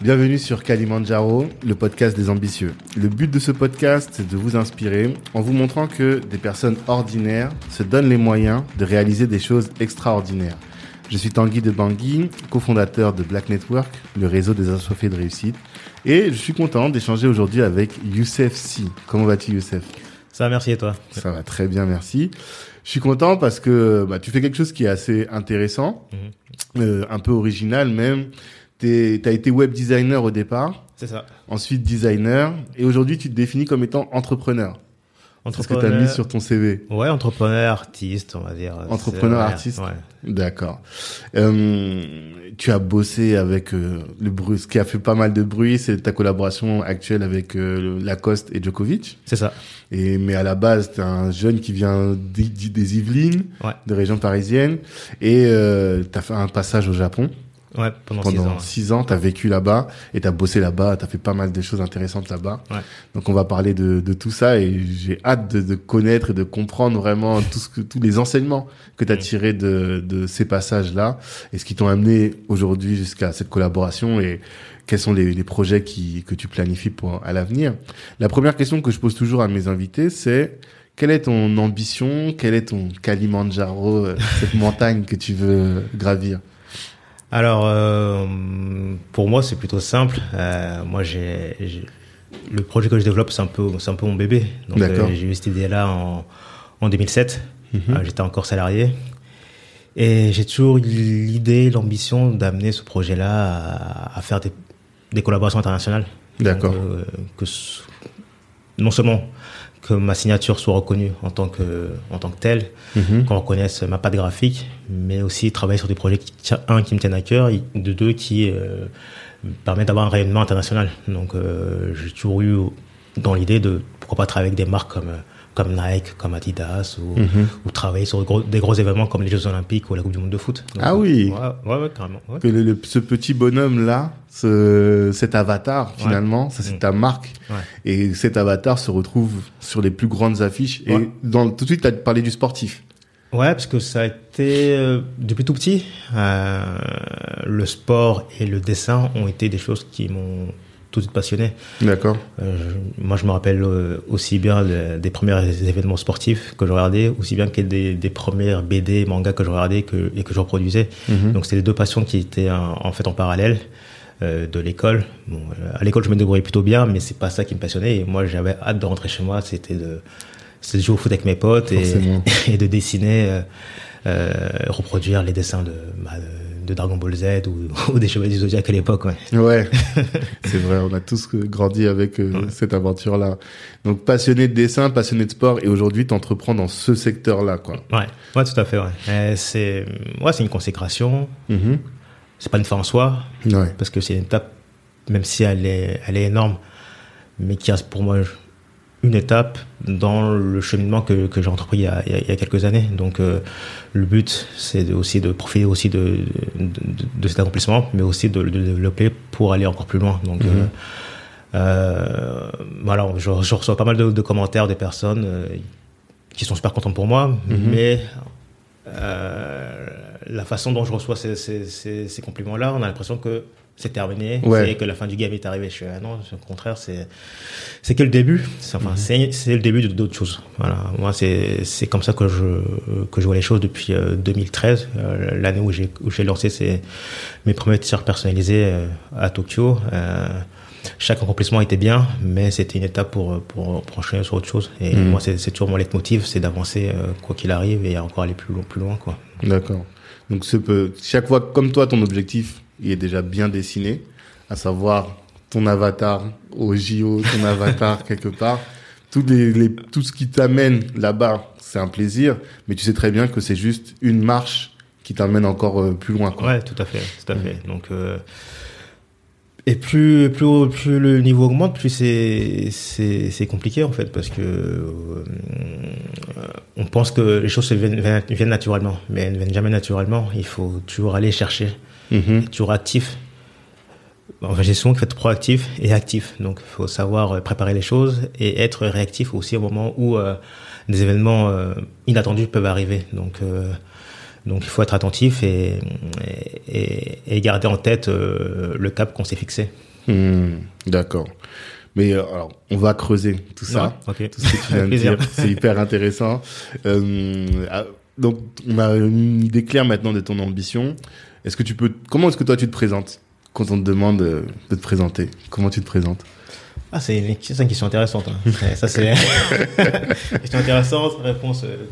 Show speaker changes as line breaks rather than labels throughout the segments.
Bienvenue sur Kalimandjaro, le podcast des ambitieux. Le but de ce podcast, c'est de vous inspirer en vous montrant que des personnes ordinaires se donnent les moyens de réaliser des choses extraordinaires. Je suis Tanguy de Bangui, cofondateur de Black Network, le réseau des assoiffés de réussite. Et je suis content d'échanger aujourd'hui avec Youssef Si. Comment vas-tu Youssef?
Ça va, merci et toi?
Ça va très bien, merci. Je suis content parce que bah, tu fais quelque chose qui est assez intéressant,
Mhm.
euh, un peu original même. Tu as été web designer au départ,
C'est ça.
ensuite designer, et aujourd'hui tu te définis comme étant entrepreneur. C'est ce que tu as mis sur ton CV.
Ouais, entrepreneur, artiste, on va dire.
Entrepreneur, artiste.
Ouais.
D'accord. Euh, tu as bossé avec euh, le bruit, ce qui a fait pas mal de bruit, c'est ta collaboration actuelle avec euh, Lacoste et Djokovic.
C'est ça.
Et mais à la base, t'es un jeune qui vient des, des Yvelines,
Ouais.
de région parisienne, et euh, t'as fait un passage au Japon
Ouais, pendant, six ans.
six ans. T'as vécu là-bas et t'as bossé là-bas. T'as fait pas mal de choses intéressantes là-bas.
Ouais.
Donc on va parler de, de tout ça et j'ai hâte de, de connaître et de comprendre vraiment tout ce que tous les enseignements que t'as
Mm.
tirés de, de ces passages-là et ce qui t'ont amené aujourd'hui jusqu'à cette collaboration et quels sont les, les projets qui, que tu planifies pour à l'avenir. La première question que je pose toujours à mes invités, c'est quelle est ton ambition, quel est ton Kalimandjaro, euh, cette montagne que tu veux gravir?
Alors, euh, pour moi, c'est plutôt simple. Euh, moi, j'ai, j'ai- le projet que je développe, c'est un peu, c'est un peu mon bébé. Donc,
D'accord.
euh, j'ai eu cette idée-là en, en 2007.
Mhm.
Euh, j'étais encore salarié. Et j'ai toujours eu l'idée, l'ambition d'amener ce projet-là à, à faire des, des collaborations internationales.
D'accord.
Donc, euh, que ce- non seulement que ma signature soit reconnue en tant que, en tant que telle,
Mhm.
qu'on reconnaisse ma patte graphique, mais aussi travailler sur des projets qui, un, qui me tiennent à cœur, et de deux, qui euh, me permettent d'avoir un rayonnement international. Donc, euh, j'ai toujours eu dans l'idée de pourquoi pas travailler avec des marques comme, euh, comme Nike, comme Adidas, ou,
Mhm.
ou travailler sur gros- des gros événements comme les Jeux Olympiques ou la Coupe du Monde de foot. Donc,
Ah oui.
Ouais, ouais, ouais, carrément. ouais.
que le, le- ce petit bonhomme là, ce, cet avatar finalement, ça c'est
Mm.
ta marque, et cet avatar se retrouve sur les plus grandes affiches. Et dans tout de suite, tu as parlé du sportif.
Ouais, parce que ça a été euh, depuis tout petit. euh, le sport et le dessin ont été des choses qui m'ont tout de suite passionné.
D'accord.
Euh, moi, je me rappelle euh, aussi bien le- des premiers événements sportifs que je regardais, aussi bien que des, des premières BD, mangas que je regardais que, et que je reproduisais.
Mhm.
Donc, c'était les deux passions qui étaient en, en fait en parallèle euh, de l'école. Bon, à l'école, je me débrouillais plutôt bien, mais c'est pas ça qui me passionnait. Et moi, j'avais hâte de rentrer chez moi. C'était de, jouer au foot avec mes potes et, de dessiner, euh, reproduire les dessins de, bah, de, de Dragon Ball Z ou, ou des Chevaliers du Zodiac à l'époque. Ouais.
Ouais, c'est vrai, on a tous euh, grandi avec euh, cette aventure-là. Donc passionné de dessin, passionné de sport, et aujourd'hui tu entreprends dans ce secteur-là, quoi.
Ouais, ouais, tout à fait. Ouais. C'est, ouais, c'est une consécration.
Mhm.
C'est pas une fin en soi,
Ouais.
parce que c'est une étape, même si elle est, elle est énorme, mais qui reste pour moi une étape dans le cheminement que, que j'ai entrepris il y, a, il y a- quelques années. Donc, euh, le but, c'est aussi de profiter aussi de, de, cet accomplissement, mais aussi de, le développer pour aller encore plus loin. Donc,
Mhm.
euh, euh, voilà, je, je reçois pas mal de, de commentaires des personnes euh, qui sont super contentes pour moi,
Mhm.
mais la façon dont je reçois ces, ces, ces, ces compliments-là, on a l'impression que c'est terminé,
Ouais.
c'est que la fin du game est arrivée. Je suis, ah non, au contraire, c'est c'est que le début. Enfin, c'est c'est le début de- d'autres choses. Voilà, moi c'est c'est comme ça que je que je vois les choses depuis euh, 2013, euh, l'année où j'ai où j'ai lancé ces mes premiers t-shirts personnalisés euh, à Tokyo. Euh, chaque accomplissement était bien, mais c'était une étape pour, pour, pour enchaîner sur autre chose. Et
Mhm.
moi, c'est c'est toujours mon leitmotiv, c'est d'avancer euh, quoi qu'il arrive et encore aller plus loin, plus loin, quoi.
D'accord. Donc ce peut, chaque fois, comme toi, ton objectif, il est déjà bien dessiné, à savoir ton avatar au JO, ton avatar quelque part. Tout, les, les- tout ce qui t'amène là-bas, c'est un plaisir, mais tu sais très bien que c'est juste une marche qui t'amène encore euh, plus loin. Quoi.
Ouais, tout à fait, tout à fait. Donc, euh, et plus, plus, haut- plus le niveau augmente, plus c'est, compliqué en fait, parce que euh, on pense que les choses se viennent, viennent- viennent naturellement, mais elles ne viennent jamais naturellement. Il faut toujours aller chercher,
Mhm.
toujours actif. Enfin, j'ai souvent fait être proactif et actif. Donc, il faut savoir euh, préparer les choses et être réactif aussi au moment où euh, des événements euh, inattendus peuvent arriver. Donc, euh, donc, il faut être attentif et, et, et garder en tête euh, le cap qu'on s'est fixé.
Hmm, D'accord. Mais alors, on va creuser tout ça,
Ouais, ok.
tout ce que tu viens de dire. C'est hyper intéressant. Euh, ah, donc, on a une idée claire maintenant de ton ambition. Est-ce que tu peux, comment est-ce que toi tu te présentes quand on te demande euh, de te présenter? Comment tu te présentes?
Ah, c'est une, question intéressante. hein. Ça, c'est une question intéressante, réponse euh,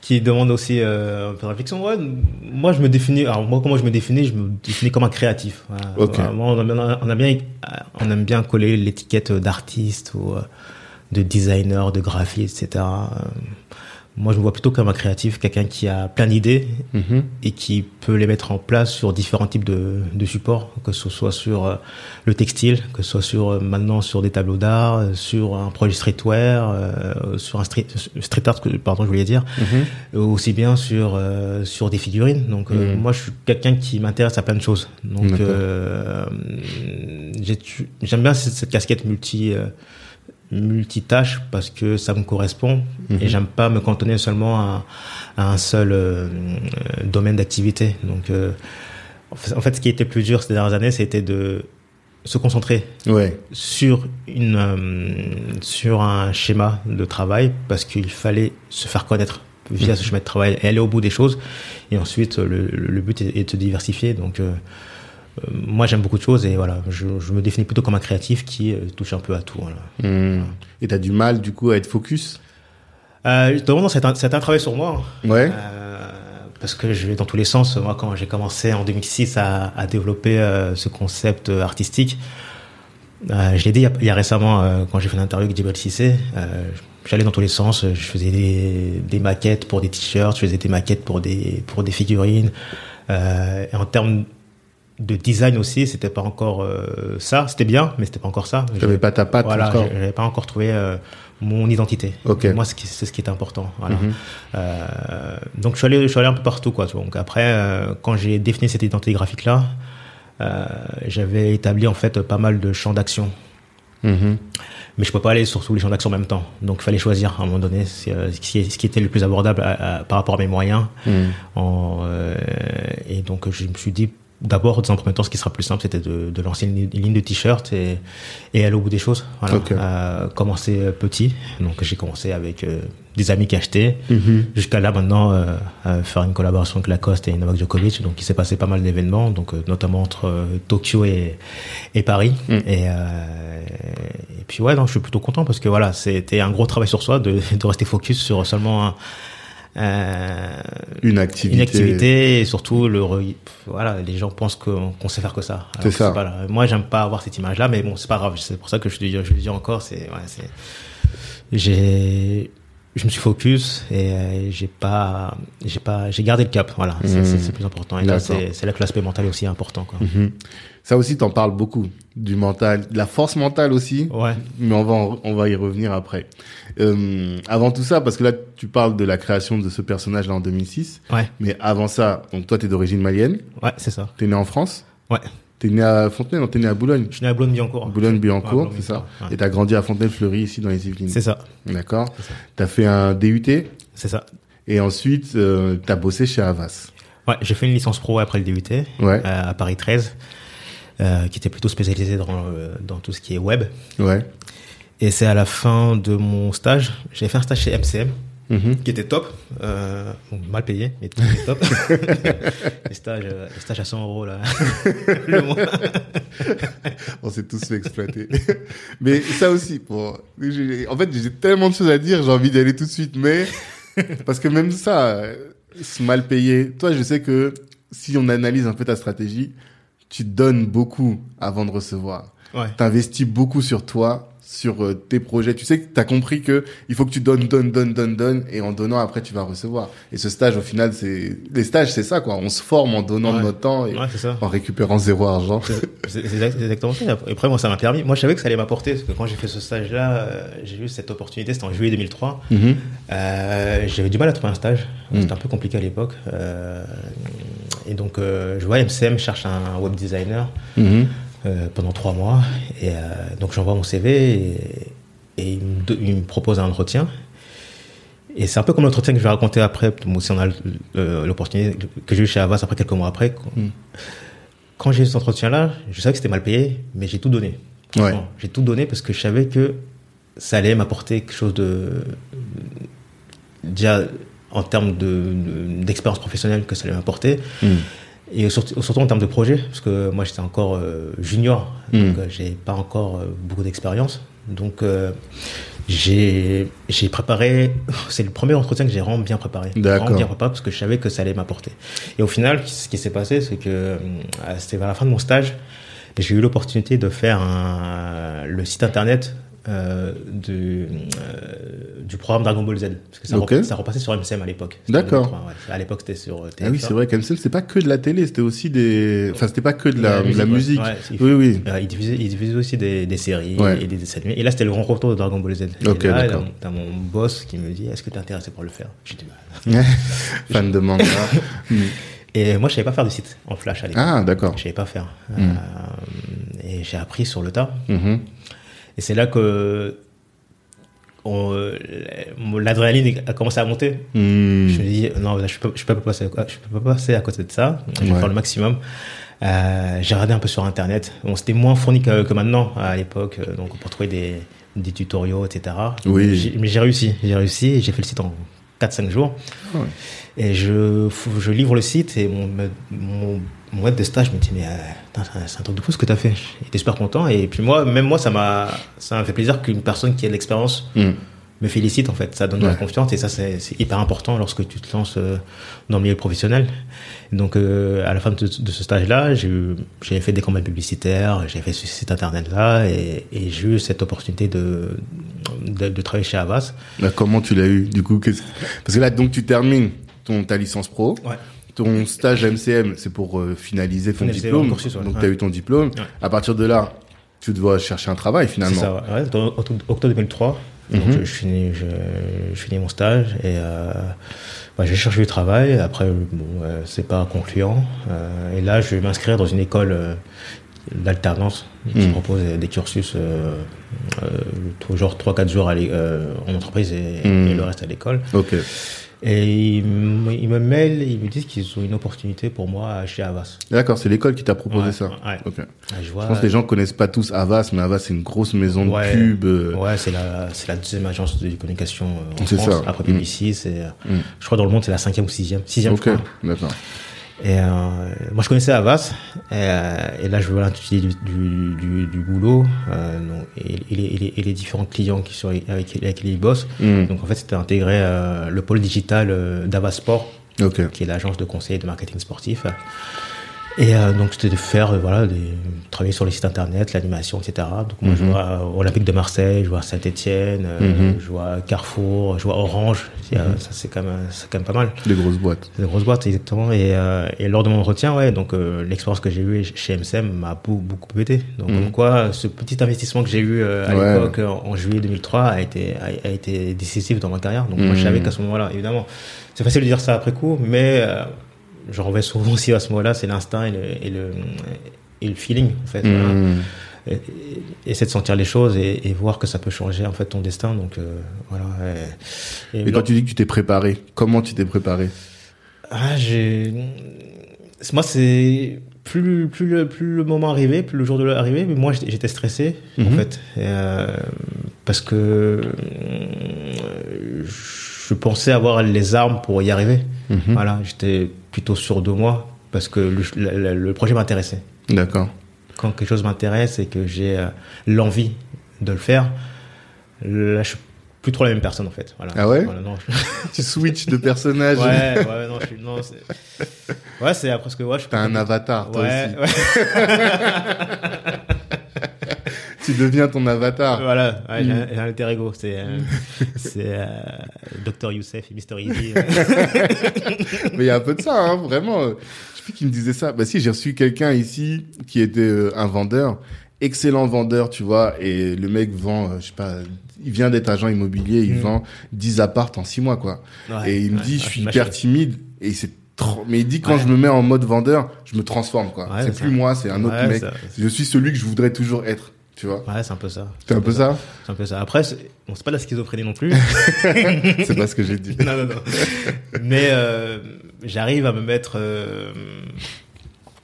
qui demande aussi euh, un peu de réflexion. Ouais, moi, je me définis. Alors, moi, comment je me définis Je me définis comme un créatif. Vraiment, on, a, on a bien, on aime bien coller l'étiquette d'artiste ou de designer, de graphiste, etc. Moi, je me vois plutôt comme un créatif, quelqu'un qui a plein d'idées
Mhm.
et qui peut les mettre en place sur différents types de, de supports, que ce soit sur euh, le textile, que ce soit sur euh, maintenant sur des tableaux d'art, euh, sur un projet streetwear, euh, sur un street, street art, pardon, je voulais dire, euh, aussi bien sur euh, sur des figurines. Donc euh,
Mhm.
moi, je suis quelqu'un qui m'intéresse à plein de choses. Donc euh, j'aime bien cette, cette casquette multi euh, multitâche parce que ça me correspond
Mhm.
et j'aime pas me cantonner seulement à, à un seul euh, domaine d'activité. Donc, euh, en fait- ce qui était plus dur ces dernières années, c'était de se concentrer
Ouais.
sur une euh, sur un schéma de travail parce qu'il fallait se faire connaître via ce schéma de travail et aller au bout des choses. Et ensuite, le, le but est, est de se diversifier. Donc, moi, j'aime beaucoup de choses et voilà, je, je me définis plutôt comme un créatif qui euh, touche un peu à tout. Voilà.
Hmm. Et t'as du mal du coup à être focus?
Euh, justement, non, c'est un, un travail sur moi.
Ouais.
Euh, parce que je vais dans tous les sens. Moi, quand j'ai commencé en 2006 à, à développer euh, ce concept euh, artistique, euh, je l'ai dit il y a, il y a récemment, euh, quand j'ai fait une interview avec Djibril Cissé, euh, j'allais dans tous les sens. Je faisais des, des maquettes pour des t-shirts, je faisais des maquettes pour des, pour des figurines. Euh, et en termes de design aussi, c'était pas encore euh, ça. C'était bien, mais c'était pas encore ça.
T'avais pas ta patte
Voilà,
encore.
j'avais pas encore trouvé euh, mon identité.
Ok.
Moi, c'est ce qui est important. Voilà.
Mhm.
Euh, donc, je suis, allé, je suis allé un peu partout. Quoi, donc, après, quand j'ai défini cette identité graphique-là, euh, j'avais établi en fait pas mal de champs d'action.
Mhm.
Mais je peux pas aller sur tous les champs d'action en même temps. Donc, il fallait choisir à un moment donné ce, qui, était le plus abordable à- à- par rapport à mes moyens.
Mhm.
En, et donc, je me suis dit, d'abord, dans un premier temps, ce qui sera plus simple, c'était de, de lancer une, ligne de t-shirt et, et aller au bout des choses. Voilà. Euh, commencer euh, petit. Donc, j'ai commencé avec euh, des amis qui achetaient.
Mhm.
Jusqu'à là, maintenant, euh, faire une collaboration avec Lacoste et Novak Djokovic. Donc, il s'est passé pas mal d'événements, donc euh, notamment entre euh, Tokyo et, et Paris.
Mm.
Et, euh, et puis, ouais, non, je suis plutôt content parce que voilà, c'était un gros travail sur soi de, de rester focus sur seulement un,
Une activité.
une activité et surtout le re- voilà les gens pensent qu'on sait faire que ça
C'est ça.
pas là. moi j'aime pas avoir cette image là mais bon c'est pas grave c'est pour ça que je te dis je le dis encore c'est ouais, c'est j'ai je me suis focus et euh, j'ai pas j'ai pas j'ai gardé le cap voilà c'est le plus important et là c'est là que l'aspect mental est aussi important quoi
Mhm. Ça aussi, t'en parles beaucoup du mental, de la force mentale aussi.
ouais.
Mais on va en- on va y revenir après. Euh, avant tout ça, parce que là tu parles de la création de ce personnage là en 2006,
ouais.
Mais avant ça, donc toi t'es d'origine malienne,
ouais c'est ça.
T'es né en France,
ouais.
T'es né à Fontenay, non t'es né à Boulogne,
je suis né à Boulogne-Billancourt.
Boulogne-Billancourt,
Ouais,
c'est ça,
ouais.
et t'as grandi à Fontenay-le-Fleury ici dans les Yvelines.
c'est ça.
D'accord. T'as fait un DUT
c'est ça.
Et ensuite euh, t'as bossé chez Havas.
ouais j'ai fait une licence pro après le DUT
Ouais,
euh, à Paris 13 euh, qui était plutôt spécialisé dans, euh, dans tout ce qui est web.
ouais.
Et c'est à la fin de mon stage, j'ai fait un stage chez MCM,
Mhm.
qui était top, euh, bon, mal payé, mais top. les, stages, les stages à 100 euros là, le mois.
On s'est tous fait exploiter. mais ça aussi, pour... en fait, j'ai tellement de choses à dire, j'ai envie d'y aller tout de suite, mais parce que même ça, mal payé. Toi, je sais que si on analyse un peu ta stratégie, tu donnes beaucoup avant de recevoir.
Ouais.
T'investis beaucoup sur toi, sur euh, tes projets. Tu sais que t'as compris que il faut que tu donnes, donnes, donnes, donnes, donnes, et en donnant après tu vas recevoir. Et ce stage, au final, c'est les stages, c'est ça quoi. On se forme en donnant de notre temps et
Ouais, c'est ça.
en récupérant zéro argent.
C'est c'est exact- c'est exactement ça. Et après, moi, ça m'a permis. Moi, je savais que ça allait m'apporter, parce que quand j'ai fait ce stage-là, euh, j'ai eu cette opportunité, c'était en juillet 2003.
Mhm.
Euh, j'avais du mal à trouver un stage.
Mm.
C'était un peu compliqué à l'époque. Euh, et donc, euh, je vois MCM cherche un web designer
Mhm.
euh, pendant trois mois. Et euh, donc, j'envoie mon CV et, et il, me, do- il me propose un entretien. Et c'est un peu comme l'entretien que je vais raconter après, aussi on a l'opportunité que j'ai eu chez Avas après quelques mois après.
Mm.
quand j'ai eu cet entretien-là, je savais que c'était mal payé, mais j'ai tout donné.
Ouais.
J'ai tout donné parce que je savais que ça allait m'apporter quelque chose de déjà en termes de d'expérience professionnelle que ça allait m'apporter.
Mm.
Et surtout, surtout en termes de projet, parce que moi j'étais encore euh, junior,
Mm.
donc euh, j'ai pas encore euh, beaucoup d'expérience. Donc euh, j'ai préparé, c'est le premier entretien que j'ai vraiment bien préparé.
D'accord.
Vraiment bien préparé parce que je savais que ça allait m'apporter. Et au final, ce qui s'est passé, c'est que c'était vers la fin de mon stage, j'ai eu l'opportunité de faire un, le site internet euh, du, euh, du programme Dragon Ball Z. Parce que ça, repassait sur MCM à l'époque.
D'accord.
2003, ouais. À l'époque, c'était sur euh,
Ah oui,
TF1.
c'est vrai qu'MCM, c'était pas que de la télé, c'était aussi des. Enfin, c'était pas que de la, musique.
ouais. Ouais,
oui, oui.
Euh, il, diffusait, il diffusait aussi des, des séries et des dessins animés. Et là, c'était le grand retour de Dragon Ball Z.
Ok, d'accord.
t'as mon- boss qui me dit Est-ce que tu es intéressé pour le faire? J'ai dit bah,
Fan de manga. Mm.
Et moi, je savais pas faire de site en flash à l'époque.
Ah, d'accord.
Je savais pas faire.
Mm.
Et j'ai appris sur le tas.
Mhm.
Et c'est là que euh, l'adrénaline a commencé à monter.
Mm.
Je me dis non, je peux, je peux pas passer, je peux pas passer à côté de ça. Je vais
Ouais.
faire le maximum. Euh, j'ai regardé un peu sur internet. Bon, c'était moins fourni que, que maintenant à l'époque, euh, donc pour trouver des, des tutoriaux, etc.
Oui.
Mais j'ai réussi, j'ai réussi. et J'ai fait le site en 4-5 jours.
Ah ouais.
Et je, je livre le site et mon, mon, mon maître de stage me dit mais euh, c'est un- truc de fou ce que tu as fait. Il était super content et puis moi, même moi, ça m'a ça m'a fait plaisir qu'une personne qui a de l'expérience
Mm.
me félicite en fait. Ça donne de la confiance et ça c'est hyper important lorsque tu te lances euh, dans le milieu professionnel. Donc euh, à la fin de, de ce stage-là, j'ai fait des campagnes publicitaires, j'ai fait ce site internet-là et, et j'ai eu cette opportunité de, de, de travailler chez Avas.
Là, comment tu l'as eu, du coup? Parce que là, donc, tu termines ton, ta licence pro.
Ouais.
Ton stage à MCM, c'est pour euh, finaliser ton
Finaliser
diplôme.
ouais.
Donc, tu as eu ton diplôme.
Ouais.
À partir de là, tu dois chercher un travail,
C'est
finalement.
ça, ouais. Ouais, en octobre octobre 2003. Donc
Mhm.
je, je finis, je, je finis mon stage et euh, bah, j'ai cherché du travail. Après, bon, euh, c'est pas concluant. Euh, et là, je vais m'inscrire dans une école euh, d'alternance qui
Mhm.
propose des cursus euh, euh, genre 3-4 jours à l'é- euh, en entreprise et,
Mhm.
le reste à l'école.
Ok.
Et ils, me- ils me mailent, ils me disent qu'ils ont une opportunité pour moi chez Avas.
D'accord, c'est l'école qui t'a proposé
Ouais,
ça.
ouais. Ah, Je, vois,
Je pense que les gens connaissent pas tous Avas, mais Avas, c'est une grosse maison
Ouais.
de pub. euh,
Ouais, c'est la, c'est la deuxième agence de communication euh, en France.
ça.
Après
Mm.
BBC, c'est, euh,
Mm.
je crois dans le monde, c'est la cinquième ou sixième. Sixième,
Ok, d'accord.
Et euh, moi, je connaissais Avas. Et, euh, et là, je vois l'intitulé du, du, du, du boulot euh, donc, et, et les, et les- et les différents clients qui sont avec, avec lesquels ils bossent.
Hmm,
Donc, en fait, c'était intégrer euh, le pôle digital euh, d'Avas Sport,
Ok.
qui est l'agence de conseil et de marketing sportif. Et euh, donc, c'était de faire, euh, voilà, des, travailler sur les sites internet, l'animation, etc. Donc, moi, je
Mhm.
vois euh, Olympique de Marseille, je vois Saint-Etienne,
Mhm.
je vois Carrefour, je vois Orange. Y a- Ça, c'est quand, même- quand même pas mal.
Des grosses boîtes.
Des grosses boîtes, exactement. Et, euh, et lors de mon entretien, ouais, donc euh, l'expérience que j'ai eue chez MCM m'a beaucoup, beaucoup aidé. Donc,
Mhm.
comme quoi, ce petit investissement que j'ai eu euh, à
Ouais.
l'époque, en, en juillet 2003, a été, a, a été décisif dans ma carrière. Donc, moi,
Mhm.
je savais qu'à ce moment-là, évidemment, c'est facile de dire ça après coup, mais euh, je reviens souvent aussi à ce moment-là, c'est l'instinct et le, et, le, et le feeling, en fait. voilà. Et- Essayer de sentir les choses et, et voir que ça peut changer, en fait, ton destin. Donc, euh, voilà. Et, Et
quand tu dis que tu t'es préparé, comment tu t'es préparé?
Ah, j'ai. Moi, c'est. Plus, plus, le, plus le moment arrivait, plus le jour de l'arrivée, mais moi j'étais stressé, en
Mhm.
fait. Euh, parce que euh, je pensais avoir les armes pour y arriver.
Mhm.
Voilà, j'étais plutôt sûr de moi, parce que le, le- le projet m'intéressait.
D'accord.
Quand quelque chose m'intéresse et que j'ai euh, l'envie de le faire, là, je suis plus trop la même personne, en fait. Voilà.
Ah ouais
Voilà, non, je-
Tu switches de personnage.
Ouais, ouais, non, je suis, non, c'est, ouais, c'est après ce que, ouais, je
T'as un avatar, toi
Ouais,
aussi.
ouais,
Tu deviens ton avatar.
voilà, ouais, j'ai,
Mm.
un, j'ai un alter ego, c'est, euh, c'est, euh, Dr. Youssef et Mr. Easy.
Mais il y a un peu de ça, hein, vraiment. Je sais plus qui me disait ça. Bah si, j'ai reçu quelqu'un ici qui était euh, un vendeur, excellent vendeur, tu vois, et le mec vend, euh, je sais pas, il vient d'être agent immobilier, il
Mm.
vend 10 appartes en 6 mois, quoi.
Ouais,
et il me
ouais,
dit,
ouais,
je suis hyper timide, et c'est trop... Mais il dit, quand
Ouais.
je me mets en mode vendeur, je me transforme, quoi.
Ouais,
c'est
c'est
plus
ça.
moi, c'est un autre
Ouais,
mec.
ça-
Je suis celui que je voudrais toujours être, tu vois.
Ouais, c'est un peu ça.
C'est un peu ça
C'est un peu ça. Après, c'est, bon, pas de la schizophrénie non plus.
C'est pas ce que j'ai dit.
non, non, non. Mais euh, j'arrive à me mettre euh,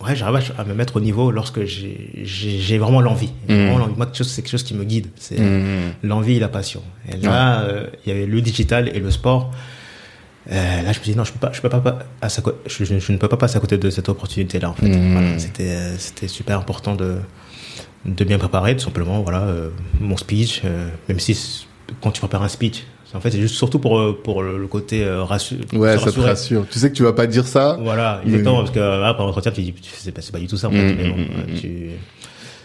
ouais, j'arrive à me mettre au niveau lorsque j'ai vraiment l'envie. L'envie. Moi, quelque chose, c'est quelque chose qui me guide. C'est
Mhm.
l'envie et la passion. Et là, euh, il y avait le digital et le sport. Euh, là, je me dis non, je peux pas, je peux pas, pas à sa co- je, je- je ne peux pas passer à côté de cette opportunité-là. En fait. Voilà, c'était, euh, c'était super important de de bien préparer, tout simplement. Voilà, euh, mon speech, euh, même si quand tu prépares un speech, en fait, c'est juste surtout pour euh, pour le, côté euh, rassu-
Ouais, ça te rassure. Tu sais que tu vas pas dire ça.
Voilà,
Mais-
exactement, parce que là, après l'entretien, tu dis, c'est pas, pas du tout ça, en fait.
Mm,
mais bon,
mm,
euh,
mm,
tu-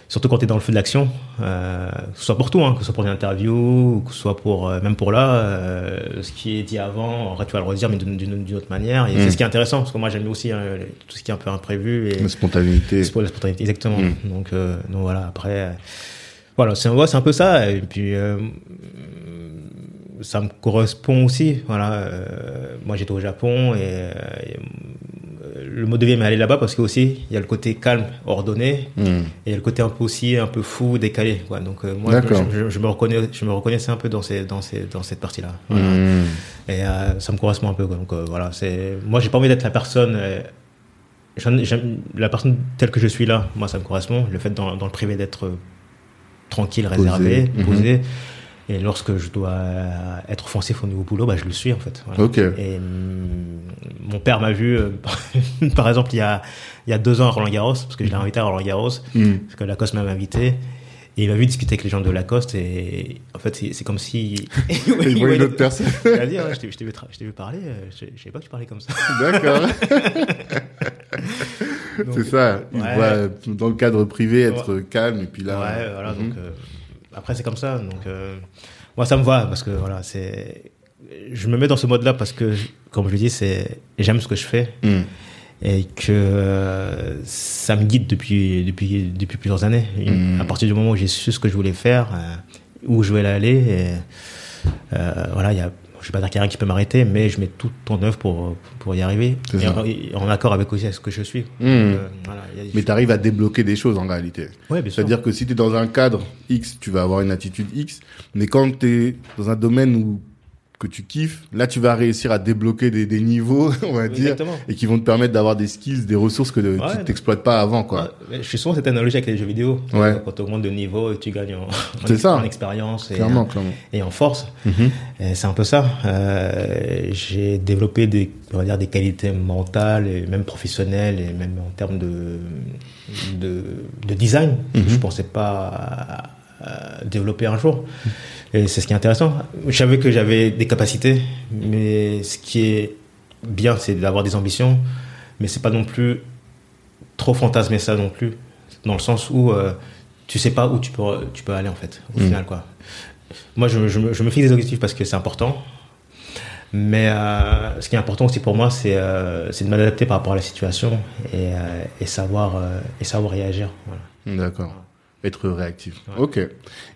Surtout quand tu es dans le feu de l'action, euh, que ce soit pour tout, hein, que ce soit pour une interview, que ce soit pour, euh, même pour là, euh, ce qui est dit avant, en tu vas le redire, mais d'une, autre manière. Et
Mm.
c'est ce qui est intéressant, parce que moi, j'aime aussi hein, tout ce qui est un peu imprévu. Et,
La spontanéité.
la spontanéité, exactement.
Mm.
Donc, donc voilà, après, voilà, c'est ouais, un peu ça. Et puis, ça me correspond aussi. Voilà, moi j'étais au Japon et, et, le mode de vie m'est allé là-bas parce que aussi il y a le côté calme, ordonné,
Mhm.
et il y a le côté un peu aussi un peu fou, décalé. Quoi. Donc euh, moi, je, je- je me reconnais, je me reconnaissais un peu dans ces, dans ces, dans cette partie-là. Voilà.
Mhm.
Et euh, ça me correspond un peu. Quoi. Donc euh, voilà, c'est moi j'ai pas envie d'être la personne. euh, la personne telle que je suis là, moi ça me correspond. Le fait dans, dans le privé d'être tranquille,
Posé.
réservé,
Mhm.
posé. Et lorsque je dois euh, être offensif au niveau boulot, bah, je le suis en fait. Voilà. Et hum, mon père m'a vu, euh, par exemple, il y a, il y a deux ans à Roland Garros, parce que je l'ai invité à Roland Garros,
Mhm.
parce que Lacoste m'avait invité. Et il m'a vu discuter avec les gens de Lacoste et en fait c'est comme si
Il voit une autre personne.
il a dit, ouais, je t'ai vu, vu parler, euh, je je savais pas que tu parlais comme ça.
D'accord. C'est ça. Il
ouais.
euh, dans le cadre privé être calme et puis là.
ouais, voilà,
Mhm.
donc euh, après c'est comme ça. Donc euh, moi ça me va parce que voilà, c'est je me mets dans ce mode-là parce que comme je dis, c'est j'aime ce que je fais
Mhm.
et que euh, ça me guide depuis depuis depuis plusieurs années.
Mhm.
À partir du moment où j'ai su ce que je voulais faire, euh, où je voulais aller, et, euh, voilà, il y a je vais pas dire qu'il y a rien qui peut m'arrêter, mais je mets tout en œuvre pour pour y arriver et en, en accord avec aussi ce que je suis. Donc, euh, voilà, il y a des
Mais tu arrives à débloquer des choses en réalité.
Ouais, bien sûr.
C'est-à-dire que si tu es dans un cadre X, tu vas avoir une attitude X, mais quand tu es dans un domaine où que tu kiffes, là tu vas réussir à débloquer des, des niveaux, on va dire, et qui vont te permettre d'avoir des skills, des ressources que
Ouais.
tu t'exploites pas avant, quoi.
Je fais souvent cette analogie avec les jeux vidéo.
Ouais.
Quand tu augmentes de niveau et tu gagnes en, en, expérience et,
Clairement, clairement.
et en force.
Mhm.
C'est un peu ça. Euh, j'ai développé des, on va dire, des qualités mentales et même professionnelles et même en termes de, de, de design que
Mhm.
je pensais pas à développer un jour. Et c'est ce qui est intéressant. Je savais que j'avais des capacités, mais ce qui est bien, c'est d'avoir des ambitions, mais c'est pas non plus trop fantasmer ça non plus, dans le sens où euh, tu sais pas où tu peux, tu peux aller en fait, au
Mhm.
final quoi. Moi, je, me- je, je me fixe des objectifs parce que c'est important. Mais euh, ce qui est important aussi pour moi, c'est euh, de m'adapter par rapport à la situation et, euh, et, savoir, euh, et savoir réagir. Voilà.
D'accord. Être réactif.
Ouais.
Ok.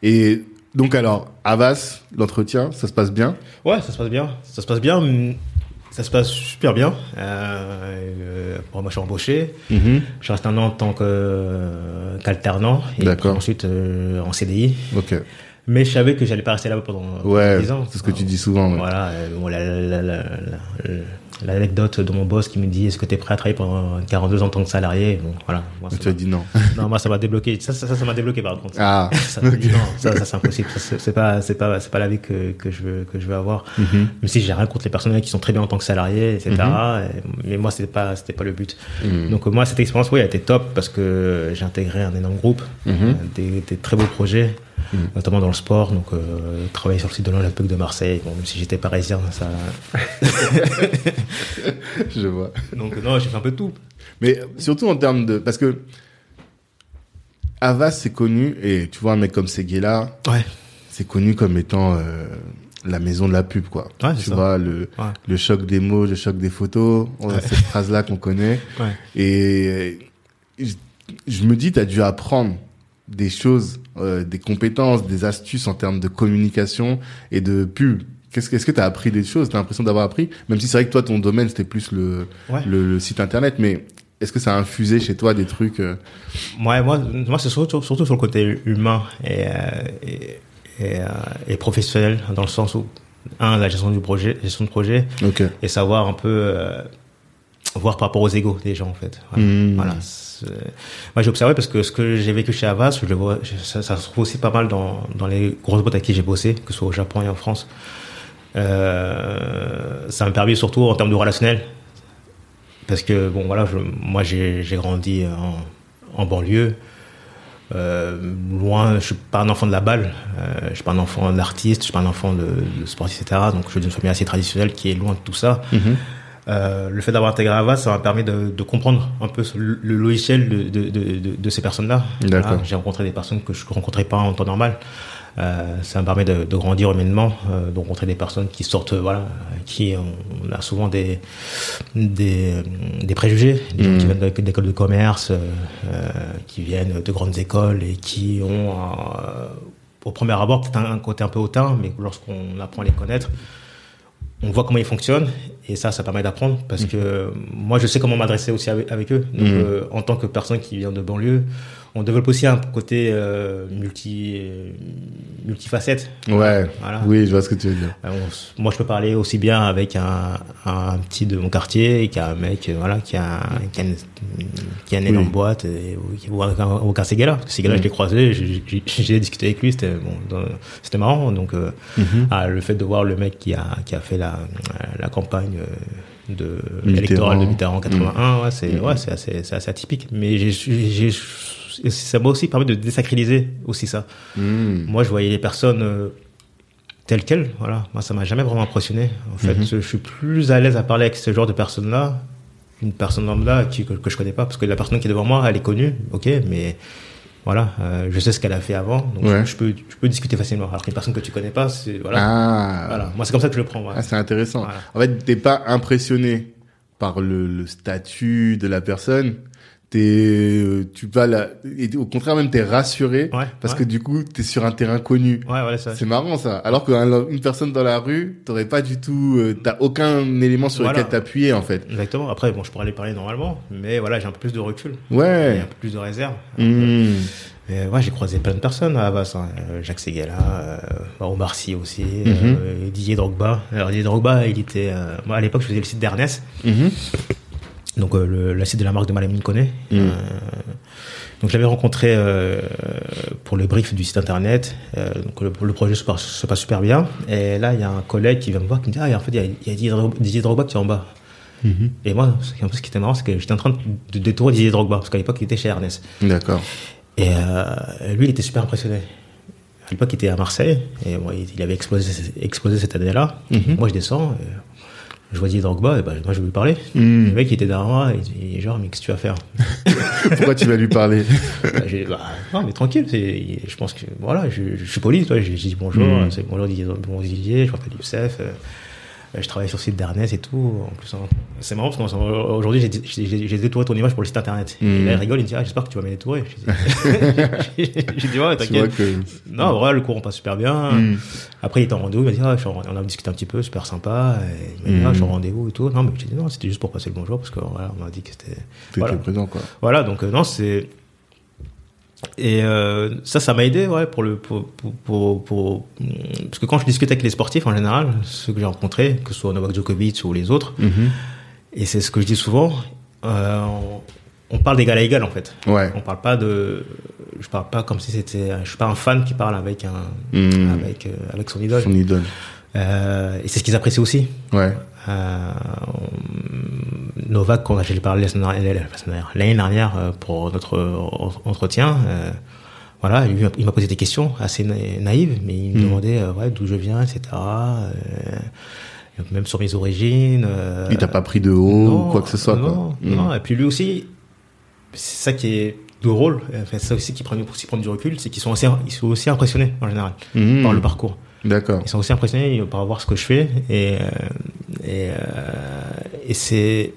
Et donc alors, Avas, l'entretien, ça se passe bien?
Ouais, ça se passe bien. Ça se passe bien. Ça se passe super bien. Euh, euh, bon, moi, je suis embauché.
Mhm.
Je reste un an en tant que, euh, qu'alternant. Et
D'accord.
puis ensuite euh, en CDI.
Ok.
Mais je savais que j'allais pas rester là-bas pendant
Ouais,
10 ans.
c'est ce que tu dis souvent. ouais.
Voilà, euh, bon, la- la- la- la- la- l'anecdote de mon boss qui me dit est-ce que tu es prêt à travailler pendant 42 ans en tant que salarié? Bon, voilà, moi, ça
Tu as dit non.
non, moi ça m'a débloqué. Ça, ça, ça, m'a débloqué par contre.
Ah.
Ça, non, ça, ça, c'est impossible. C'est pas, c'est pas, c'est pas la vie que, que je veux, que je veux avoir.
Mhm.
Même si j'ai rien contre les personnes qui sont très bien en tant que salariés, etc.
Mhm.
Et- Mais moi, c'était pas, c'était pas le but.
Mhm.
Donc, moi, cette expérience, oui, elle était top parce que j'ai intégré un énorme groupe, euh, des, des très beaux projets,
Mhm.
notamment dans le sport. Donc, euh, travailler sur le site de l'Olympique de Marseille. Bon, même si j'étais parisien, ça.
Je vois.
Donc, non, j'ai fait un peu de tout.
Mais surtout en termes de... Parce que Avas, c'est connu, et tu vois un mec comme Seguela,
Ouais.
c'est connu comme étant euh, la maison de la pub, quoi.
Ouais,
tu
ça.
vois, le,
Ouais.
le choc des mots, le choc des photos, on a cette phrase-là qu'on connaît. Et je, je me dis, tu as dû apprendre des choses, euh, des compétences, des astuces en termes de communication et de pub. Qu'est-ce que- Est-ce que tu as appris des choses? Tu as l'impression d'avoir appris? Même si c'est vrai que toi, ton domaine, c'était plus le,
Ouais.
le, le site internet, mais est-ce que ça a infusé chez toi des trucs euh,
Ouais, moi, moi c'est surtout, surtout sur le côté humain et, euh, et, et, euh, et professionnel, dans le sens où, un, la gestion du projet, gestion de projet,
Ok.
et savoir un peu euh, voir par rapport aux égaux des gens en fait. Voilà.
Mmh.
Voilà, c'est- Moi j'ai observé parce que ce que j'ai vécu chez Avas, je le vois, ça, ça se trouve aussi pas mal dans, dans les grosses boîtes avec qui j'ai bossé, que ce soit au Japon et en France. Euh, ça m'a permis surtout en termes de relationnel, parce que bon voilà, je- moi j'ai grandi en, en banlieue. Euh, loin, je suis pas un enfant de la balle, euh, je suis pas un enfant d'artiste, je suis pas un enfant de, de sportif, etc. Donc je suis d'une famille assez traditionnelle qui est loin de tout ça.
Mhm.
Euh, le fait d'avoir intégré Avas, ça m'a permis de, de comprendre un peu le, logiciel de, de, de, de- de ces personnes-là. Voilà, J'ai rencontré des personnes que je ne rencontrais pas en temps normal. Euh, ça me permet de, grandir humainement, euh, de rencontrer des personnes qui sortent, voilà, qui on, a souvent des des, euh, des préjugés, des gens qui viennent de- d'écoles de commerce, qui viennent de grandes écoles et qui ont au premier abord peut-être un, un côté un peu hautain, mais lorsqu'on apprend à les connaître, on voit comment ils fonctionnent et ça, ça permet d'apprendre parce que moi, je sais comment m'adresser aussi avec, avec eux. Donc,
Mhm.
euh, en tant que personne qui vient de banlieue, on développe aussi un côté euh, multi euh, multifacette.
Ouais.
Voilà.
Oui, je vois ce que tu veux dire.
Euh, on moi, je peux parler aussi bien avec un, un petit de mon quartier qu'un mec, euh, voilà, qui a, qui a une, qui a une
Oui.
énorme boîte, et, ou, ou aucun, aucun Ségala. Parce que Ségala,
Mhm.
je l'ai croisé, j'ai- discuté avec lui, c'était bon, c'était marrant. Donc, euh,
Mhm.
ah, le fait de voir le mec qui a, qui a fait la, la campagne euh, de
Mitterrand.
électorale de Mitterrand en 81, ouais, c'est
Mhm.
ouais, assez, assez atypique. Mais j'ai, ça m'a aussi permis de désacraliser aussi ça.
Mhm.
Moi, je voyais les personnes euh, telles quelles. Voilà. Moi, ça m'a jamais vraiment impressionné. En fait,
Mhm.
je suis plus à l'aise à parler avec ce genre de personnes-là qu'une personne lambda qui, que, que je connais pas. Parce que la personne qui est devant moi, elle est connue, ok, mais voilà, euh, je sais ce qu'elle a fait avant, donc
Ouais.
je, je peux, je peux discuter facilement. Alors qu'une personne que tu connais pas, c'est voilà.
Ah.
Voilà. Moi, c'est comme ça que je le prends.
Ah, c'est intéressant.
Voilà.
En fait, t'es pas impressionné par le, le statut de la personne. T'es, euh, tu vas la, et au contraire même, t'es rassuré
Ouais,
parce
ouais.
que du coup, t'es sur un terrain connu.
Ouais, ça.
C'est marrant ça. Alors qu'une personne dans la rue, t'aurais pas du tout, euh, t'as aucun élément sur
Voilà.
lequel t'appuyer en fait.
Exactement. Après, bon, je pourrais aller parler normalement, mais voilà, j'ai un peu plus de recul.
Ouais.
un peu plus de réserve.
Mmh.
Mais ouais, j'ai croisé plein de personnes à Havas. hein. Euh, Jacques Seguela, euh, Omar Sy aussi,
Mhm.
euh, Didier Drogba. Alors Didier Drogba, il était... euh, moi, à l'époque, je faisais le site d'Ernest,
Mhm.
Donc euh, site de la marque de Malamine connaît.
Mhm.
Euh, donc je l'avais rencontré euh, pour le brief du site internet. Euh, donc le, le projet se passe, se passe super bien. Et là, il y a un collègue qui vient me voir qui me dit Ah, en fait, il y a, y a Didier Drogba- qui est en bas.
Mhm.
Et moi, ce qui- ce était marrant, c'est que j'étais en train de détourer Didier Drogba, parce qu'à l'époque, il était chez Ernest.
D'accord.
Et lui, il était super impressionné. À l'époque, il était à Marseille, et il il avait explosé, explosé cette année-là.
Mhm.
Moi, je descends, et je vois Didier Drogba, et ben, moi, je vais lui parler.
Mhm.
Le mec, il était derrière moi, il dit, genre, mais qu'est-ce que tu vas faire?
Pourquoi tu vas lui parler?
Bah, bah, Non, mais tranquille, je pense que, voilà, je, je suis poli, j'ai dit bonjour,
Mhm.
c'est bonjour Didier, bon Didier, je m'appelle Youssef, euh, je travaille sur le site d'Ernest et tout. En plus, hein, c'est marrant parce qu'aujourd'hui, j'ai- détouré ton image pour le site internet. Et là, il rigole, il me dit, ah, j'espère que tu vas me détourer. J'ai dit, ouais, t'inquiète.
que.
Non, voilà, le courant passe super bien.
Mhm.
Après, il était en rendez-vous, il m'a dit, ah, on a discuté un petit peu, super sympa. Et il m'a dit, ah, je suis en
Mhm.
rendez-vous et tout. Non, mais j'ai dit, non, c'était juste pour passer le bonjour parce que, voilà, on m'a dit que c'était. Voilà.
présent quoi.
Voilà, donc, euh, non, c'est. Et euh, ça, ça m'a aidé, ouais, pour le, pour, pour, pour, parce que quand je discute avec les sportifs en général, ceux que j'ai rencontrés, que ce soit Novak Djokovic ou les autres,
Mhm.
et c'est ce que je dis souvent, euh, on, on parle d'égal à égal en fait.
Ouais.
On parle pas de, je parle pas comme si c'était, je suis pas un fan qui parle avec un,
Mhm.
avec, euh, avec son idole.
Son idole.
Et c'est ce qu'ils apprécient aussi.
Ouais.
Euh, Novak, quand j'ai parlé l'année dernière euh, pour notre entretien, euh, voilà, il m'a- posé des questions assez na- naïves, mais il me
Mhm.
demandait ouais, d'où je viens, etc. même sur mes origines.
Il t'a pas pris de haut
non,
ou quoi que ce soit
non,
quoi. Mhm.
non. Et puis lui aussi, c'est ça qui est drôle, enfin, ça aussi qui prend, aussi prendre du recul, c'est qu'ils sont aussi, ils sont aussi impressionnés en général par le parcours.
D'accord.
Ils sont aussi impressionnés par voir ce que je fais et et, euh, et c'est